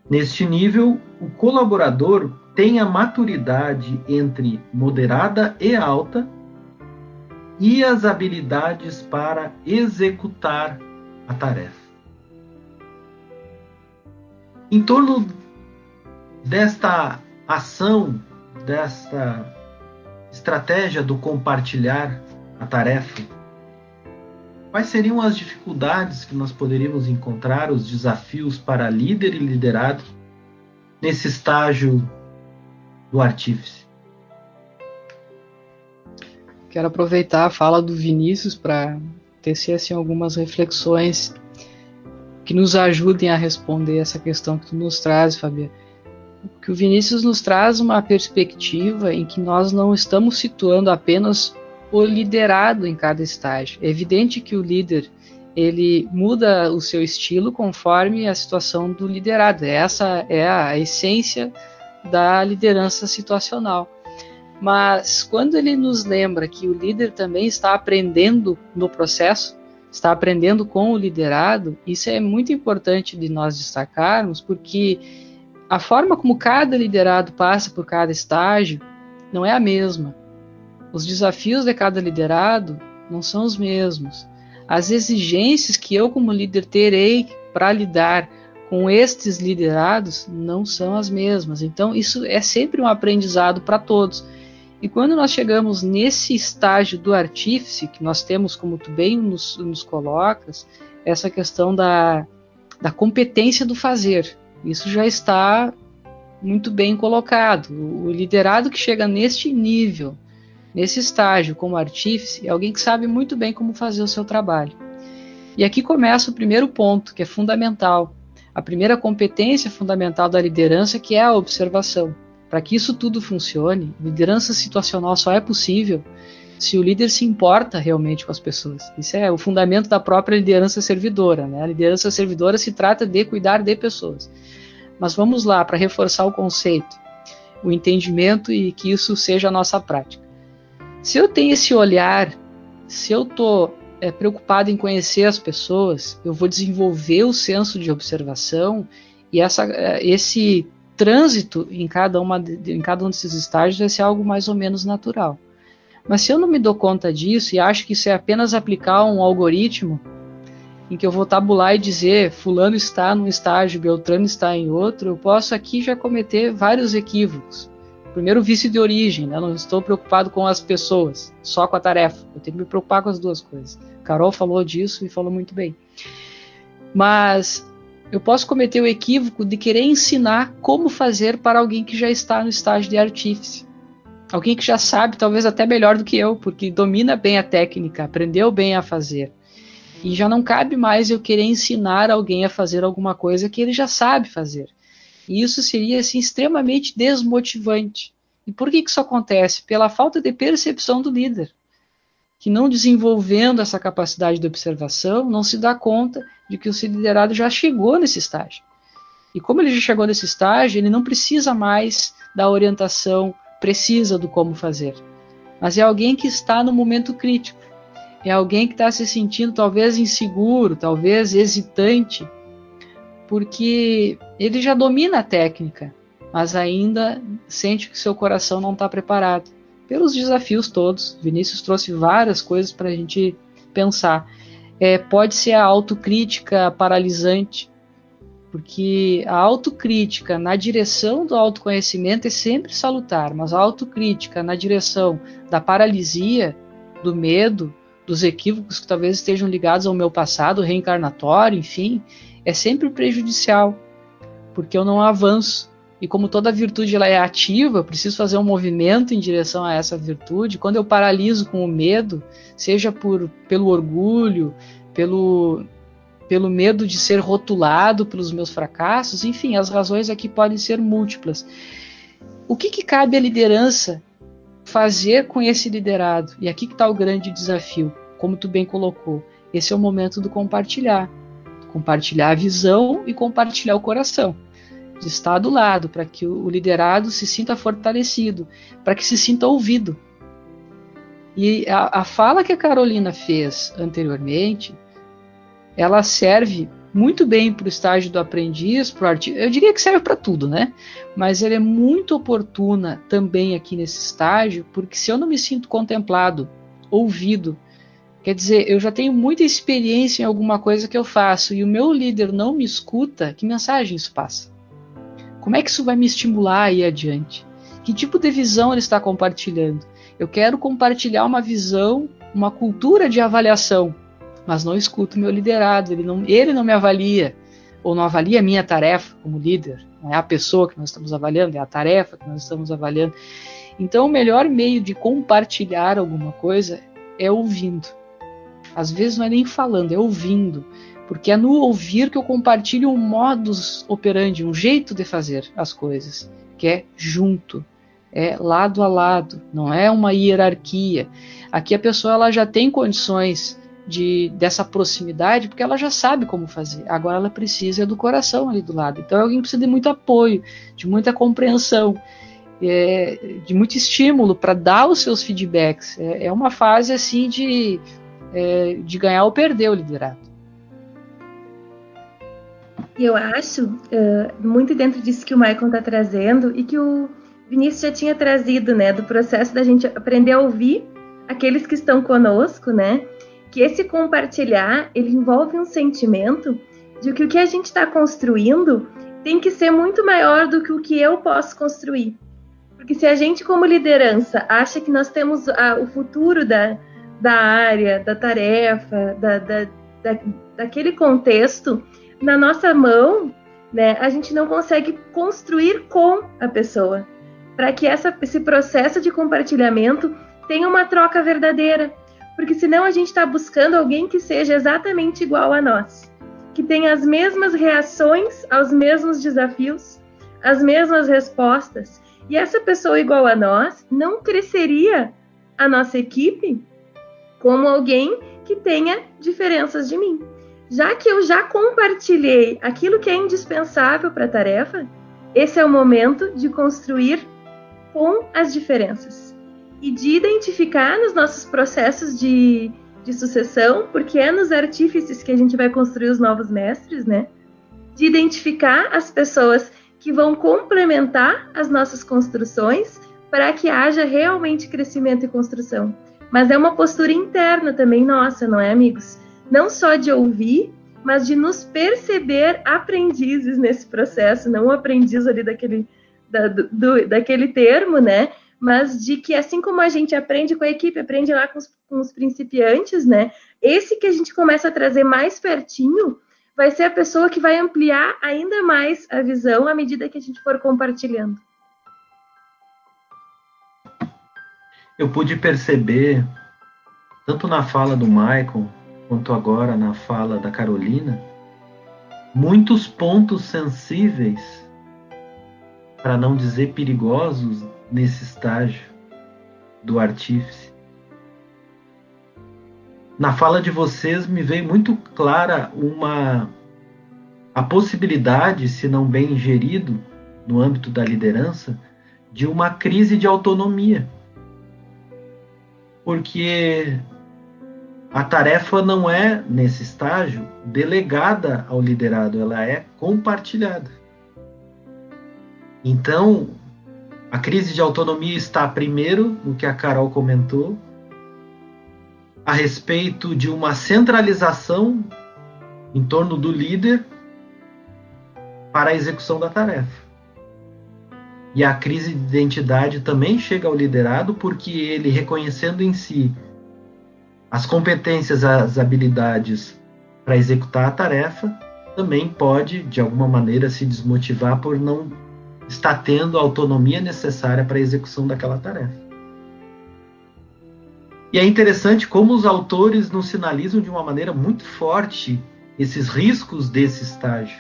Neste nível, o colaborador tem a maturidade entre moderada e alta e as habilidades para executar a tarefa. Em torno desta ação, desta estratégia do compartilhar a tarefa, quais seriam as dificuldades que nós poderíamos encontrar, os desafios para líder e liderado nesse estágio do artífice? Quero aproveitar a fala do Vinícius para tecer assim, algumas reflexões que nos ajudem a responder essa questão que tu nos traz, Fabiana. Que o Vinícius nos traz uma perspectiva em que nós não estamos situando apenas o liderado em cada estágio. É evidente que o líder ele muda o seu estilo conforme a situação do liderado. Essa é a essência da liderança situacional. Mas quando ele nos lembra que o líder também está aprendendo no processo, está aprendendo com o liderado, isso é muito importante de nós destacarmos, porque a forma como cada liderado passa por cada estágio não é a mesma. Os desafios de cada liderado não são os mesmos. As exigências que eu, como líder, terei para lidar com estes liderados não são as mesmas. Então, isso é sempre um aprendizado para todos. E quando nós chegamos nesse estágio do artífice, que nós temos, como tu bem nos, nos colocas, essa questão da, da competência do fazer. Isso já está muito bem colocado. O liderado que chega neste nível, nesse estágio como artífice, é alguém que sabe muito bem como fazer o seu trabalho. E aqui começa o primeiro ponto, que é fundamental. A primeira competência fundamental da liderança, que é a observação. Para que isso tudo funcione, liderança situacional só é possível se o líder se importa realmente com as pessoas. Isso é o fundamento da própria liderança servidora. Né? A liderança servidora se trata de cuidar de pessoas. Mas vamos lá, para reforçar o conceito, o entendimento e que isso seja a nossa prática. Se eu tenho esse olhar, se eu estou é, preocupado em conhecer as pessoas, eu vou desenvolver o senso de observação e essa, é, esse trânsito em cada, uma, em cada um desses estágios vai ser algo mais ou menos natural. Mas se eu não me dou conta disso e acho que isso é apenas aplicar um algoritmo em que eu vou tabular e dizer fulano está num estágio, Beltrano está em outro, eu posso aqui já cometer vários equívocos. Primeiro, vício de origem, né? Eu não estou preocupado com as pessoas, só com a tarefa. Eu tenho que me preocupar com as duas coisas. Carol falou disso e falou muito bem. Mas eu posso cometer o equívoco de querer ensinar como fazer para alguém que já está no estágio de artífice. Alguém que já sabe, talvez até melhor do que eu, porque domina bem a técnica, aprendeu bem a fazer. E já não cabe mais eu querer ensinar alguém a fazer alguma coisa que ele já sabe fazer. E isso seria assim, extremamente desmotivante. E por que, isso acontece? Pela falta de percepção do líder que não desenvolvendo essa capacidade de observação, não se dá conta de que o seu liderado já chegou nesse estágio. E como ele já chegou nesse estágio, ele não precisa mais da orientação precisa do como fazer. Mas é alguém que está no momento crítico. É alguém que está se sentindo talvez inseguro, talvez hesitante, porque ele já domina a técnica, mas ainda sente que seu coração não está preparado pelos desafios todos. Vinícius trouxe várias coisas para a gente pensar. É, pode ser a autocrítica paralisante, porque a autocrítica na direção do autoconhecimento é sempre salutar, mas a autocrítica na direção da paralisia, do medo, dos equívocos que talvez estejam ligados ao meu passado reencarnatório, enfim, é sempre prejudicial, porque eu não avanço, e como toda virtude ela é ativa, eu preciso fazer um movimento em direção a essa virtude. Quando eu paraliso com o medo, seja por, pelo orgulho, pelo, pelo medo de ser rotulado pelos meus fracassos, enfim, as razões aqui podem ser múltiplas. O que, que cabe à liderança fazer com esse liderado? E aqui que está o grande desafio, como tu bem colocou. Esse é o momento do compartilhar. Compartilhar a visão e compartilhar o coração de estar do lado, para que o liderado se sinta fortalecido, para que se sinta ouvido. E a, a fala que a Carolina fez anteriormente, ela serve muito bem para o estágio do aprendiz, para o artigo. Eu diria que serve para tudo, né? Mas ela é muito oportuna também aqui nesse estágio, porque se eu não me sinto contemplado, ouvido, quer dizer, eu já tenho muita experiência em alguma coisa que eu faço e o meu líder não me escuta, que mensagem isso passa? Como é que isso vai me estimular a ir adiante? Que tipo de visão ele está compartilhando? Eu quero compartilhar uma visão, uma cultura de avaliação, mas não escuto meu liderado, ele não, ele não me avalia, ou não avalia a minha tarefa como líder. Não é a pessoa que nós estamos avaliando, é a tarefa que nós estamos avaliando. Então, o melhor meio de compartilhar alguma coisa é ouvindo. Às vezes não é nem falando, é ouvindo porque é no ouvir que eu compartilho um modus operandi, um jeito de fazer as coisas, que é junto, é lado a lado, não é uma hierarquia. Aqui a pessoa ela já tem condições de dessa proximidade, porque ela já sabe como fazer. Agora ela precisa do coração ali do lado. Então alguém precisa de muito apoio, de muita compreensão, é, de muito estímulo para dar os seus feedbacks. É, é uma fase assim de, é, de ganhar ou perder o liderado. E eu acho, uh, muito dentro disso que o Michael está trazendo e que o Vinícius já tinha trazido, né, do processo da gente aprender a ouvir aqueles que estão conosco, né, que esse compartilhar, ele envolve um sentimento de que o que a gente está construindo tem que ser muito maior do que o que eu posso construir. Porque se a gente, como liderança, acha que nós temos a, o futuro da, da área, da tarefa, da, da, da, daquele contexto na nossa mão, né, a gente não consegue construir com a pessoa. Para que essa, esse processo de compartilhamento tenha uma troca verdadeira. Porque senão a gente está buscando alguém que seja exatamente igual a nós, que tenha as mesmas reações aos mesmos desafios, as mesmas respostas. E essa pessoa igual a nós não cresceria a nossa equipe como alguém que tenha diferenças de mim. Já que eu já compartilhei aquilo que é indispensável para a tarefa, esse é o momento de construir com as diferenças e de identificar nos nossos processos de, de sucessão, porque é nos artífices que a gente vai construir os novos mestres, né? De identificar as pessoas que vão complementar as nossas construções para que haja realmente crescimento e construção. Mas é uma postura interna também nossa, não é, amigos? Não só de ouvir, mas de nos perceber aprendizes nesse processo, não um aprendiz ali daquele, da, do, daquele termo, né? Mas de que assim como a gente aprende com a equipe, aprende lá com os, com os principiantes, né? Esse que a gente começa a trazer mais pertinho vai ser a pessoa que vai ampliar ainda mais a visão à medida que a gente for compartilhando. eu pude perceber, tanto na fala do Michael, quanto agora na fala da Carolina, muitos pontos sensíveis, para não dizer perigosos, nesse estágio do artífice. Na fala de vocês me veio muito clara uma a possibilidade, se não bem gerido no âmbito da liderança, de uma crise de autonomia porque a tarefa não é, nesse estágio, delegada ao liderado, ela é compartilhada. Então, a crise de autonomia está primeiro no que a Carol comentou, a respeito de uma centralização em torno do líder para a execução da tarefa. E a crise de identidade também chega ao liderado porque ele, reconhecendo em si as competências, as habilidades para executar a tarefa, também pode, de alguma maneira, se desmotivar por não estar tendo a autonomia necessária para a execução daquela tarefa. E é interessante como os autores nos sinalizam de uma maneira muito forte esses riscos desse estágio.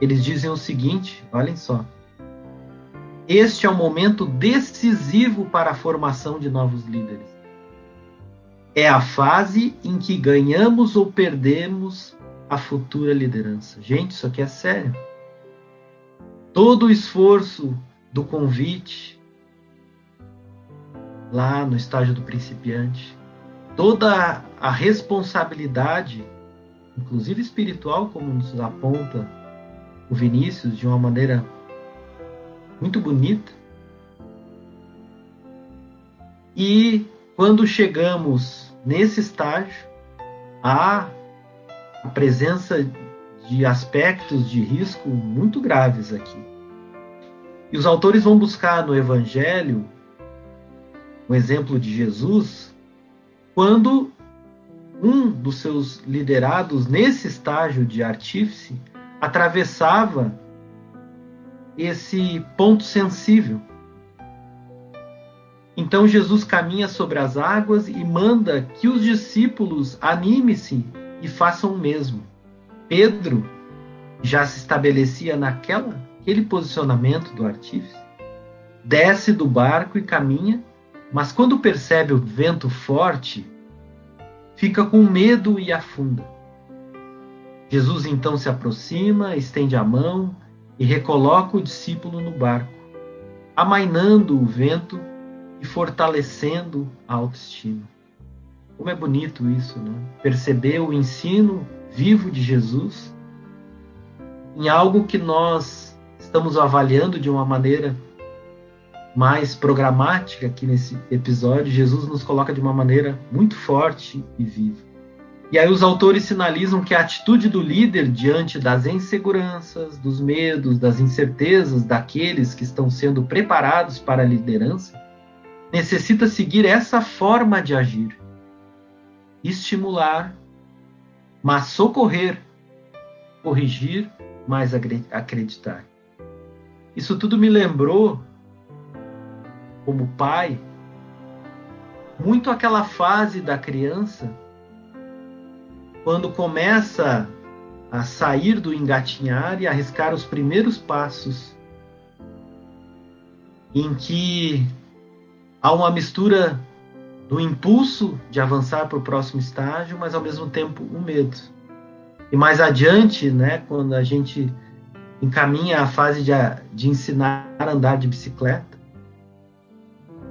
Eles dizem o seguinte: olhem só. Este é um momento decisivo para a formação de novos líderes. É a fase em que ganhamos ou perdemos a futura liderança. Gente, isso aqui é sério. Todo o esforço do convite, lá no estágio do principiante, toda a responsabilidade, inclusive espiritual, como nos aponta o Vinícius de uma maneira muito bonita. E quando chegamos nesse estágio, há a presença de aspectos de risco muito graves aqui. E os autores vão buscar no Evangelho um exemplo de Jesus, quando um dos seus liderados nesse estágio de artífice atravessava esse ponto sensível. Então Jesus caminha sobre as águas e manda que os discípulos animem-se e façam o mesmo. Pedro já se estabelecia naquela aquele posicionamento do artífice. Desce do barco e caminha, mas quando percebe o vento forte, fica com medo e afunda. Jesus então se aproxima, estende a mão, e recoloca o discípulo no barco, amainando o vento e fortalecendo a autoestima. Como é bonito isso, né? Perceber o ensino vivo de Jesus em algo que nós estamos avaliando de uma maneira mais programática aqui nesse episódio. Jesus nos coloca de uma maneira muito forte e viva. E aí os autores sinalizam que a atitude do líder diante das inseguranças, dos medos, das incertezas daqueles que estão sendo preparados para a liderança necessita seguir essa forma de agir. Estimular, mas socorrer, corrigir, mas acreditar. Isso tudo me lembrou, como pai, muito aquela fase da criança quando começa a sair do engatinhar e arriscar os primeiros passos, em que há uma mistura do impulso de avançar para o próximo estágio, mas ao mesmo tempo o medo. E mais adiante, né, quando a gente encaminha a fase de, de ensinar a andar de bicicleta,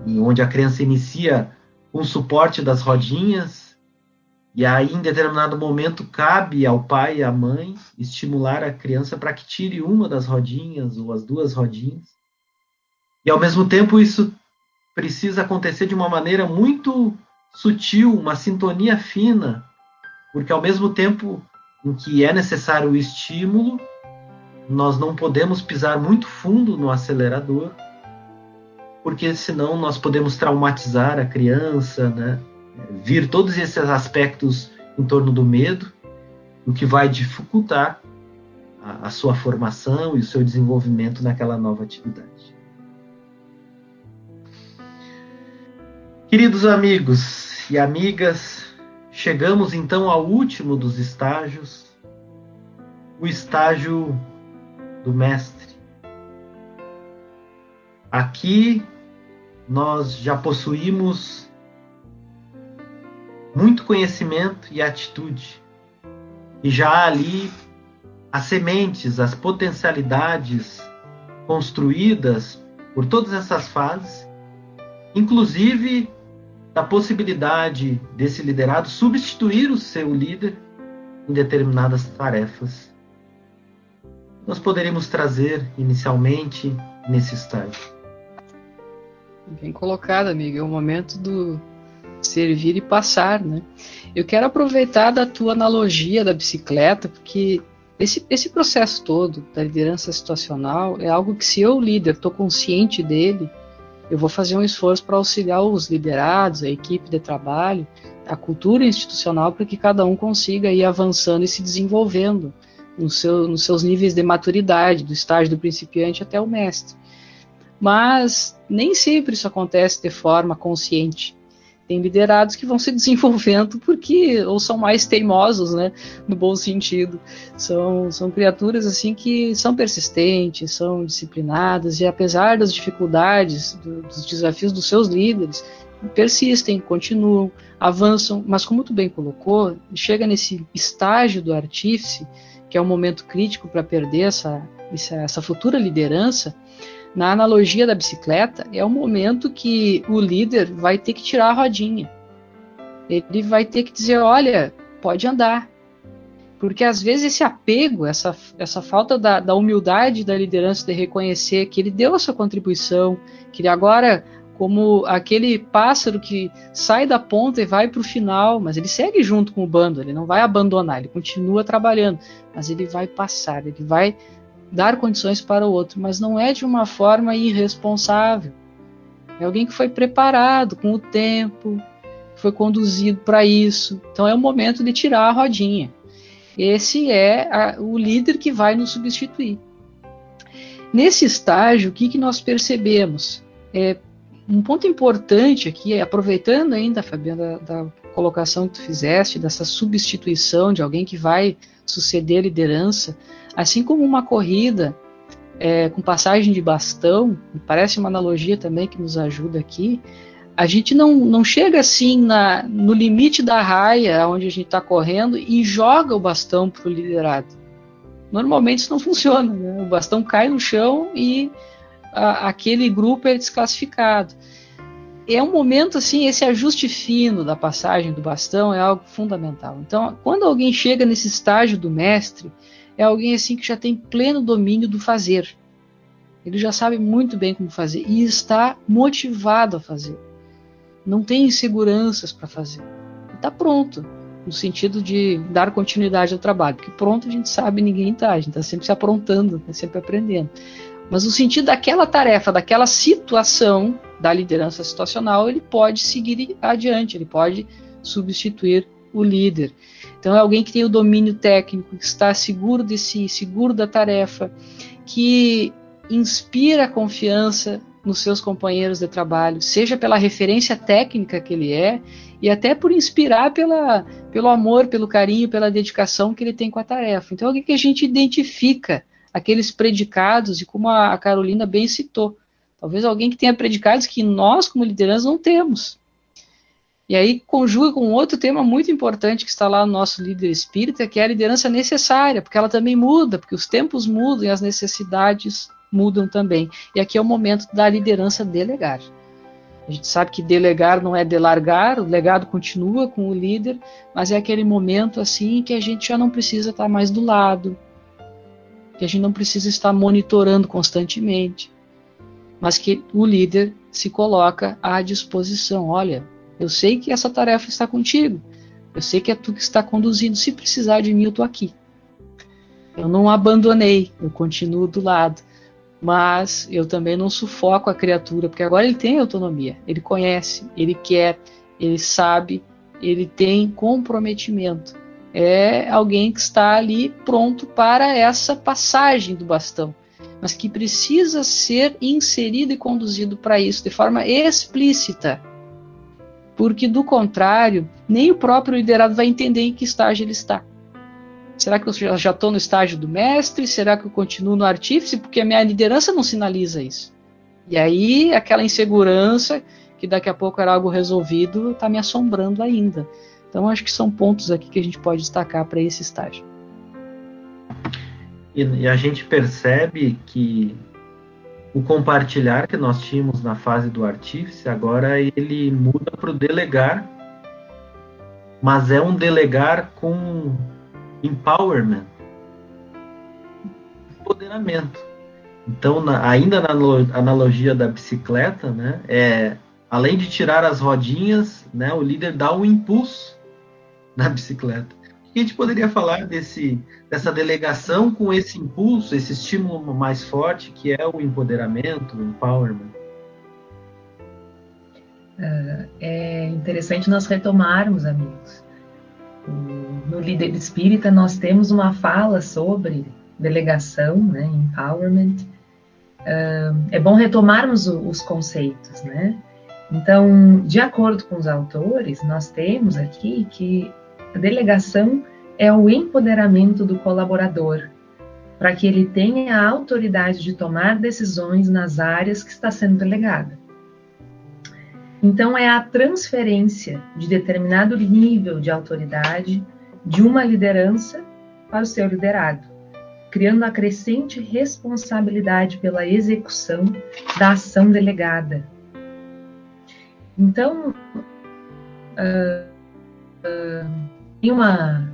e onde a criança inicia com o suporte das rodinhas, e aí, em determinado momento, cabe ao pai e à mãe estimular a criança para que tire uma das rodinhas ou as duas rodinhas. E, ao mesmo tempo, isso precisa acontecer de uma maneira muito sutil, uma sintonia fina, porque, ao mesmo tempo em que é necessário o estímulo, nós não podemos pisar muito fundo no acelerador, porque senão nós podemos traumatizar a criança, né? vir todos esses aspectos em torno do medo, o que vai dificultar a, a sua formação e o seu desenvolvimento naquela nova atividade. Queridos amigos e amigas, chegamos então ao último dos estágios, o estágio do mestre. Aqui nós já possuímos muito conhecimento e atitude. E já há ali as sementes, as potencialidades construídas por todas essas fases, inclusive da possibilidade desse liderado substituir o seu líder em determinadas tarefas. Nós poderíamos trazer inicialmente nesse estágio. Bem colocado, amigo. É o momento do servir e passar, né? Eu quero aproveitar da tua analogia da bicicleta, porque esse, esse processo todo da liderança situacional é algo que, se eu, líder, estou consciente dele, eu vou fazer um esforço para auxiliar os liderados, a equipe de trabalho, a cultura institucional, para que cada um consiga ir avançando e se desenvolvendo no seu, nos seus níveis de maturidade, do estágio do principiante até o mestre. Mas nem sempre isso acontece de forma consciente tem liderados que vão se desenvolvendo porque ou são mais teimosos, né, no bom sentido. São, são criaturas assim que são persistentes, são disciplinadas e apesar das dificuldades, do, dos desafios dos seus líderes, persistem, continuam, avançam, mas como tu bem colocou, chega nesse estágio do artífice, que é um momento crítico para perder essa, essa, essa futura liderança, na analogia da bicicleta, é o momento que o líder vai ter que tirar a rodinha. Ele vai ter que dizer: olha, pode andar. Porque às vezes esse apego, essa, essa falta da, da humildade da liderança de reconhecer que ele deu a sua contribuição, que ele agora, como aquele pássaro que sai da ponta e vai para o final, mas ele segue junto com o bando, ele não vai abandonar, ele continua trabalhando, mas ele vai passar, ele vai dar condições para o outro, mas não é de uma forma irresponsável. É alguém que foi preparado com o tempo, foi conduzido para isso. Então é o momento de tirar a rodinha. Esse é a, o líder que vai nos substituir. Nesse estágio, o que, que nós percebemos? É, um ponto importante aqui, aproveitando ainda, Fabiana, da, da colocação que tu fizeste, dessa substituição de alguém que vai suceder a liderança, Assim como uma corrida é, com passagem de bastão, parece uma analogia também que nos ajuda aqui, a gente não, não chega assim na, no limite da raia onde a gente está correndo e joga o bastão para o liderado. Normalmente isso não funciona, né? o bastão cai no chão e a, aquele grupo é desclassificado. É um momento assim, esse ajuste fino da passagem do bastão é algo fundamental. Então, quando alguém chega nesse estágio do mestre, é alguém assim que já tem pleno domínio do fazer. Ele já sabe muito bem como fazer e está motivado a fazer. Não tem inseguranças para fazer. Está pronto. no sentido de dar continuidade ao trabalho, porque pronto a gente sabe ninguém está, a gente está sempre se aprontando, tá sempre aprendendo. Mas no sentido daquela tarefa, daquela situação da liderança situacional, ele pode seguir adiante, ele pode substituir o líder. Então é alguém que tem o domínio técnico, que está seguro de si, seguro da tarefa, que inspira confiança nos seus companheiros de trabalho, seja pela referência técnica que ele é e até por inspirar pela, pelo amor, pelo carinho, pela dedicação que ele tem com a tarefa. Então, o que a gente identifica aqueles predicados, e como a Carolina bem citou, talvez alguém que tenha predicados que nós, como liderança, não temos. E aí conjuga com outro tema muito importante que está lá no nosso líder espírita, que é a liderança necessária, porque ela também muda, porque os tempos mudam e as necessidades mudam também. E aqui é o momento da liderança delegar. A gente sabe que delegar não é delargar, o legado continua com o líder, mas é aquele momento assim que a gente já não precisa estar mais do lado, que a gente não precisa estar monitorando constantemente, mas que o líder se coloca à disposição. Olha, eu sei que essa tarefa está contigo. Eu sei que é tu que está conduzindo. Se precisar de mim, eu estou aqui. Eu não abandonei, eu continuo do lado. Mas eu também não sufoco a criatura, porque agora ele tem autonomia. Ele conhece, ele quer, ele sabe, ele tem comprometimento. É alguém que está ali pronto para essa passagem do bastão, mas que precisa ser inserido e conduzido para isso de forma explícita porque do contrário, nem o próprio liderado vai entender em que estágio ele está. Será que eu já estou no estágio do mestre? Será que eu continuo no artífice? Porque a minha liderança não sinaliza isso. E aí, aquela insegurança, que daqui a pouco era algo resolvido, está me assombrando ainda. Então, acho que são pontos aqui que a gente pode destacar para esse estágio. E, e, a gente percebe que o compartilhar que nós tínhamos na fase do artífice, agora ele muda para o delegar, mas é um delegar com empowerment, empoderamento. Então, na, ainda na analogia da bicicleta, né, é, além de tirar as rodinhas, né, o líder dá um impulso na bicicleta que a gente poderia falar desse, dessa delegação com esse impulso, esse estímulo mais forte que é o empoderamento, o empowerment? É, é interessante nós retomarmos, amigos. No líder espírita nós temos uma fala sobre delegação, né, empowerment. É, é bom retomarmos os conceitos, né? Então, de acordo com os autores, nós temos aqui que a delegação é o empoderamento do colaborador, para que ele tenha a autoridade de tomar decisões nas áreas que está sendo delegada. Então, é a transferência de determinado nível de autoridade de uma liderança para o seu liderado, criando a crescente responsabilidade pela execução da ação delegada. Então, uh, uh, tem uma,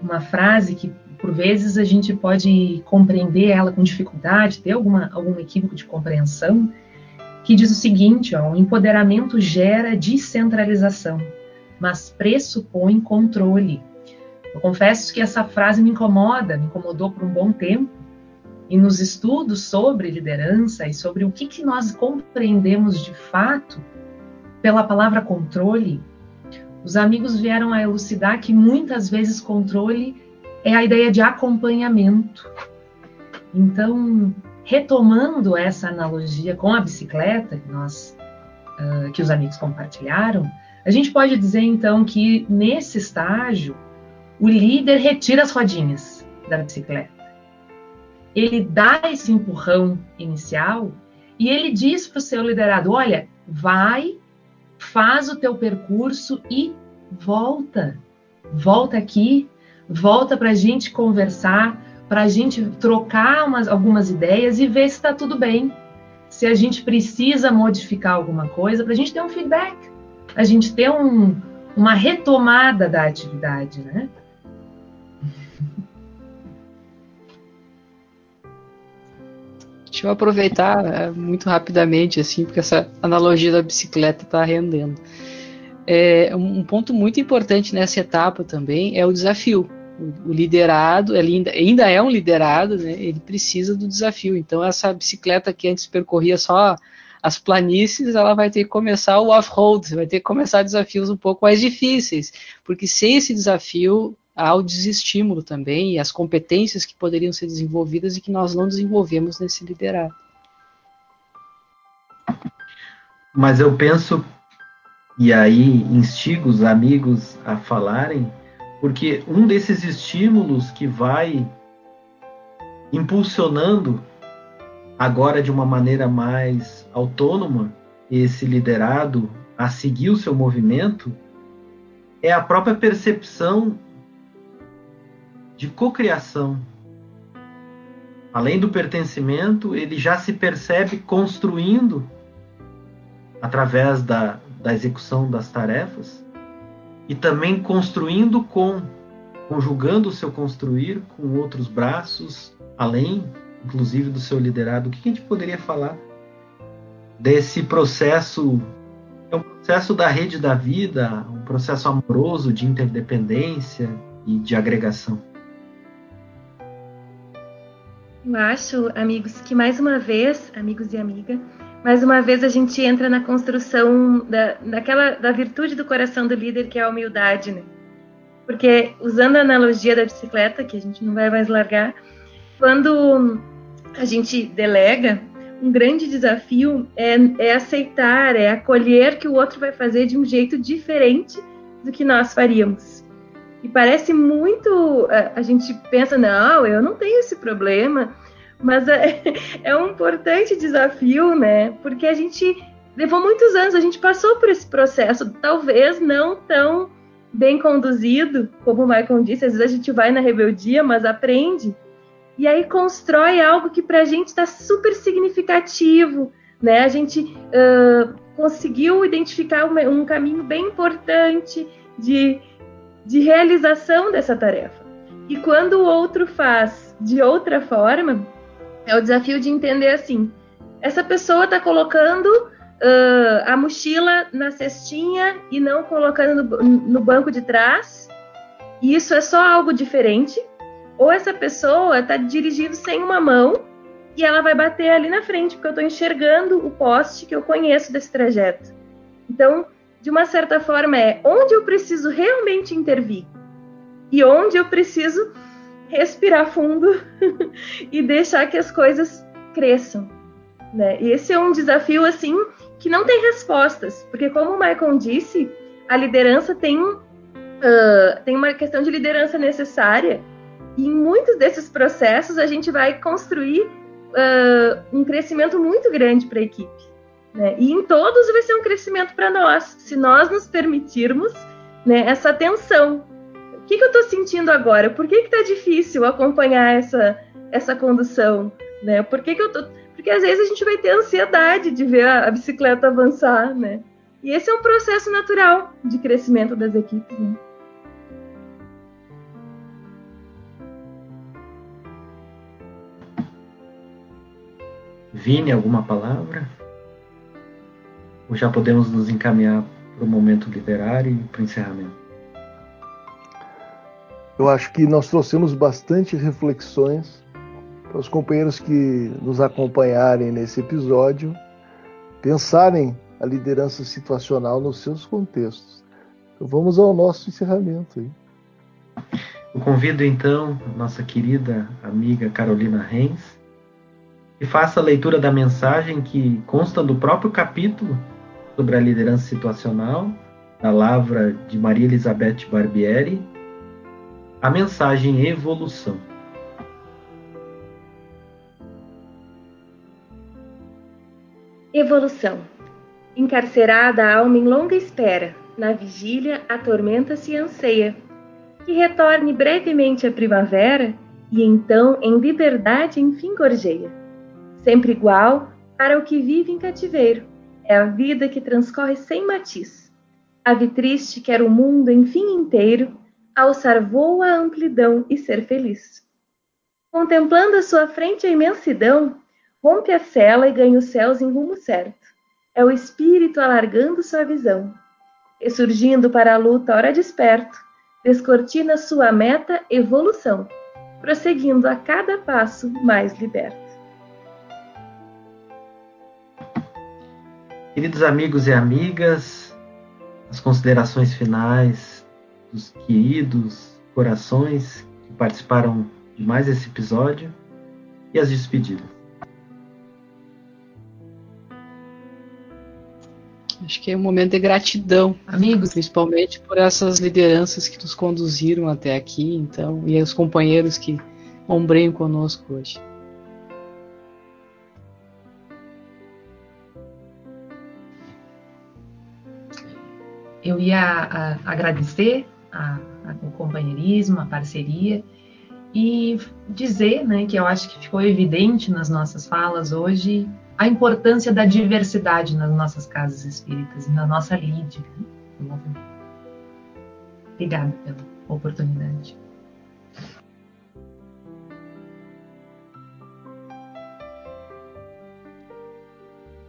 uma frase que, por vezes, a gente pode compreender ela com dificuldade, ter alguma, algum equívoco de compreensão, que diz o seguinte: ó, o empoderamento gera descentralização, mas pressupõe controle. Eu confesso que essa frase me incomoda, me incomodou por um bom tempo, e nos estudos sobre liderança e sobre o que, que nós compreendemos de fato pela palavra controle, os amigos vieram a elucidar que muitas vezes controle é a ideia de acompanhamento. Então, retomando essa analogia com a bicicleta que nós uh, que os amigos compartilharam, a gente pode dizer então que nesse estágio o líder retira as rodinhas da bicicleta. Ele dá esse empurrão inicial e ele diz para o seu liderado: olha, vai faz o teu percurso e volta. Volta aqui, volta para a gente conversar, para a gente trocar umas, algumas ideias e ver se está tudo bem. Se a gente precisa modificar alguma coisa, para a gente ter um feedback, a gente ter um, uma retomada da atividade, né? Deixa eu aproveitar é, muito rapidamente, assim, porque essa analogia da bicicleta está rendendo. é, um ponto muito importante nessa etapa também é o desafio. O, o liderado, ele ainda, ainda, é um liderado, né, ele precisa do desafio. Então, essa bicicleta que antes percorria só as planícies, ela vai ter que começar o off-road, vai ter que começar desafios um pouco mais difíceis, porque sem esse desafio há o desestímulo também e as competências que poderiam ser desenvolvidas e que nós não desenvolvemos nesse liderado. Mas eu penso, e aí instigo os amigos a falarem, porque um desses estímulos que vai impulsionando agora de uma maneira mais autônoma esse liderado a seguir o seu movimento é a própria percepção de cocriação. Além do pertencimento, ele já se percebe construindo através da, da execução das tarefas e também construindo com, conjugando o seu construir com outros braços, além, inclusive, do seu liderado. O que a gente poderia falar desse processo? É um processo da rede da vida, um processo amoroso de interdependência e de agregação. Eu acho, amigos, que mais uma vez, amigos e amiga, mais uma vez a gente entra na construção da, daquela da virtude do coração do líder, que é a humildade, né? Porque usando a analogia da bicicleta, que a gente não vai mais largar, quando a gente delega, um grande desafio é, é aceitar, é acolher que o outro vai fazer de um jeito diferente do que nós faríamos. E parece muito. A, a gente pensa, não, eu não tenho esse problema mas é, é um importante desafio, né? Porque a gente levou muitos anos, a gente passou por esse processo, talvez não tão bem conduzido, como o Michael disse, às vezes a gente vai na rebeldia, mas aprende. E aí constrói algo que para a gente está super significativo, né? A gente uh, conseguiu identificar um, um caminho bem importante de, de realização dessa tarefa. E quando o outro faz de outra forma, é o desafio de entender assim: essa pessoa está colocando uh, a mochila na cestinha e não colocando no, no banco de trás, e isso é só algo diferente. Ou essa pessoa está dirigindo sem uma mão e ela vai bater ali na frente, porque eu estou enxergando o poste que eu conheço desse trajeto. Então, de uma certa forma, é onde eu preciso realmente intervir e onde eu preciso respirar fundo e deixar que as coisas cresçam. Né? E esse é um desafio assim que não tem respostas, porque como o Michael disse, a liderança tem, uh, tem uma questão de liderança necessária e em muitos desses processos a gente vai construir uh, um crescimento muito grande para a equipe. Né? E em todos vai ser um crescimento para nós, se nós nos permitirmos né, essa atenção o que, que eu estou sentindo agora? Por que está difícil acompanhar essa, essa condução? Né? Por que, que eu tô... Porque às vezes a gente vai ter ansiedade de ver a, a bicicleta avançar, né? E esse é um processo natural de crescimento das equipes. Né? Vini, alguma palavra? Já podemos nos encaminhar para o momento literário e para o encerramento? Eu acho que nós trouxemos bastante reflexões para os companheiros que nos acompanharem nesse episódio pensarem a liderança situacional nos seus contextos. Então vamos ao nosso encerramento aí. Eu convido então a nossa querida amiga Carolina Reis que faça a leitura da mensagem que consta do próprio capítulo sobre a liderança situacional, da lavra de Maria Elizabeth Barbieri, a mensagem evolução. Evolução. Encarcerada a alma em longa espera, na vigília atormenta-se e anseia. Que retorne brevemente a primavera e então em liberdade enfim gorjeia. Sempre igual para o que vive em cativeiro, é a vida que transcorre sem matiz. Ave triste quer o mundo enfim inteiro alçar voo à amplidão e ser feliz. Contemplando à sua frente a imensidão, rompe a cela e ganha os céus em rumo certo. É o espírito alargando sua visão. ressurgindo para a luta hora desperto, descortina sua meta evolução, prosseguindo a cada passo mais liberto. Queridos amigos e amigas, as considerações finais dos queridos corações que participaram de mais esse episódio e as despedidas. Acho que é um momento de gratidão, Amigos, principalmente por essas lideranças que nos conduziram até aqui, então, e os companheiros que ombreiam conosco hoje. Eu ia a, agradecer a, a, o companheirismo, a parceria e dizer, né, que eu acho que ficou evidente nas nossas falas hoje a importância da diversidade nas nossas casas espíritas e na nossa lide. Né? Obrigada pela oportunidade.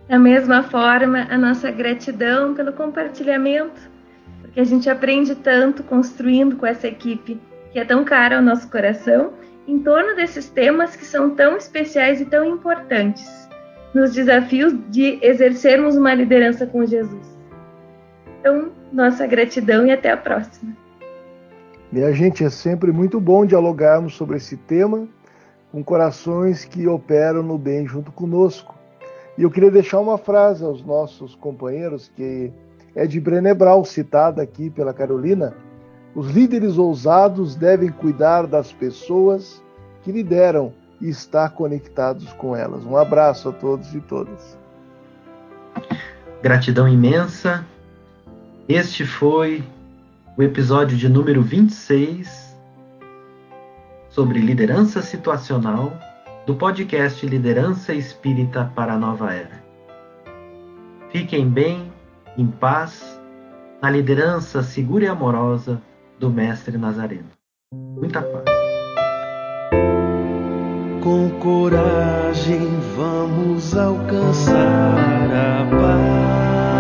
Da mesma forma, a nossa gratidão pelo compartilhamento, porque a gente aprende tanto construindo com essa equipe que é tão cara ao nosso coração, em torno desses temas que são tão especiais e tão importantes, nos desafios de exercermos uma liderança com Jesus. Então, nossa gratidão e até a próxima. E a gente é sempre muito bom dialogarmos sobre esse tema com corações que operam no bem junto conosco. E eu queria deixar uma frase aos nossos companheiros, que é de Brené Brown, citada aqui pela Carolina. Os líderes ousados devem cuidar das pessoas que lideram e estar conectados com elas. Um abraço a todos e todas. Gratidão imensa. Este foi o episódio de número 26 sobre liderança situacional do podcast Liderança Espírita para a Nova Era. Fiquem bem, em paz, na liderança segura e amorosa do Mestre Nazareno. Muita paz. Com coragem vamos alcançar a paz,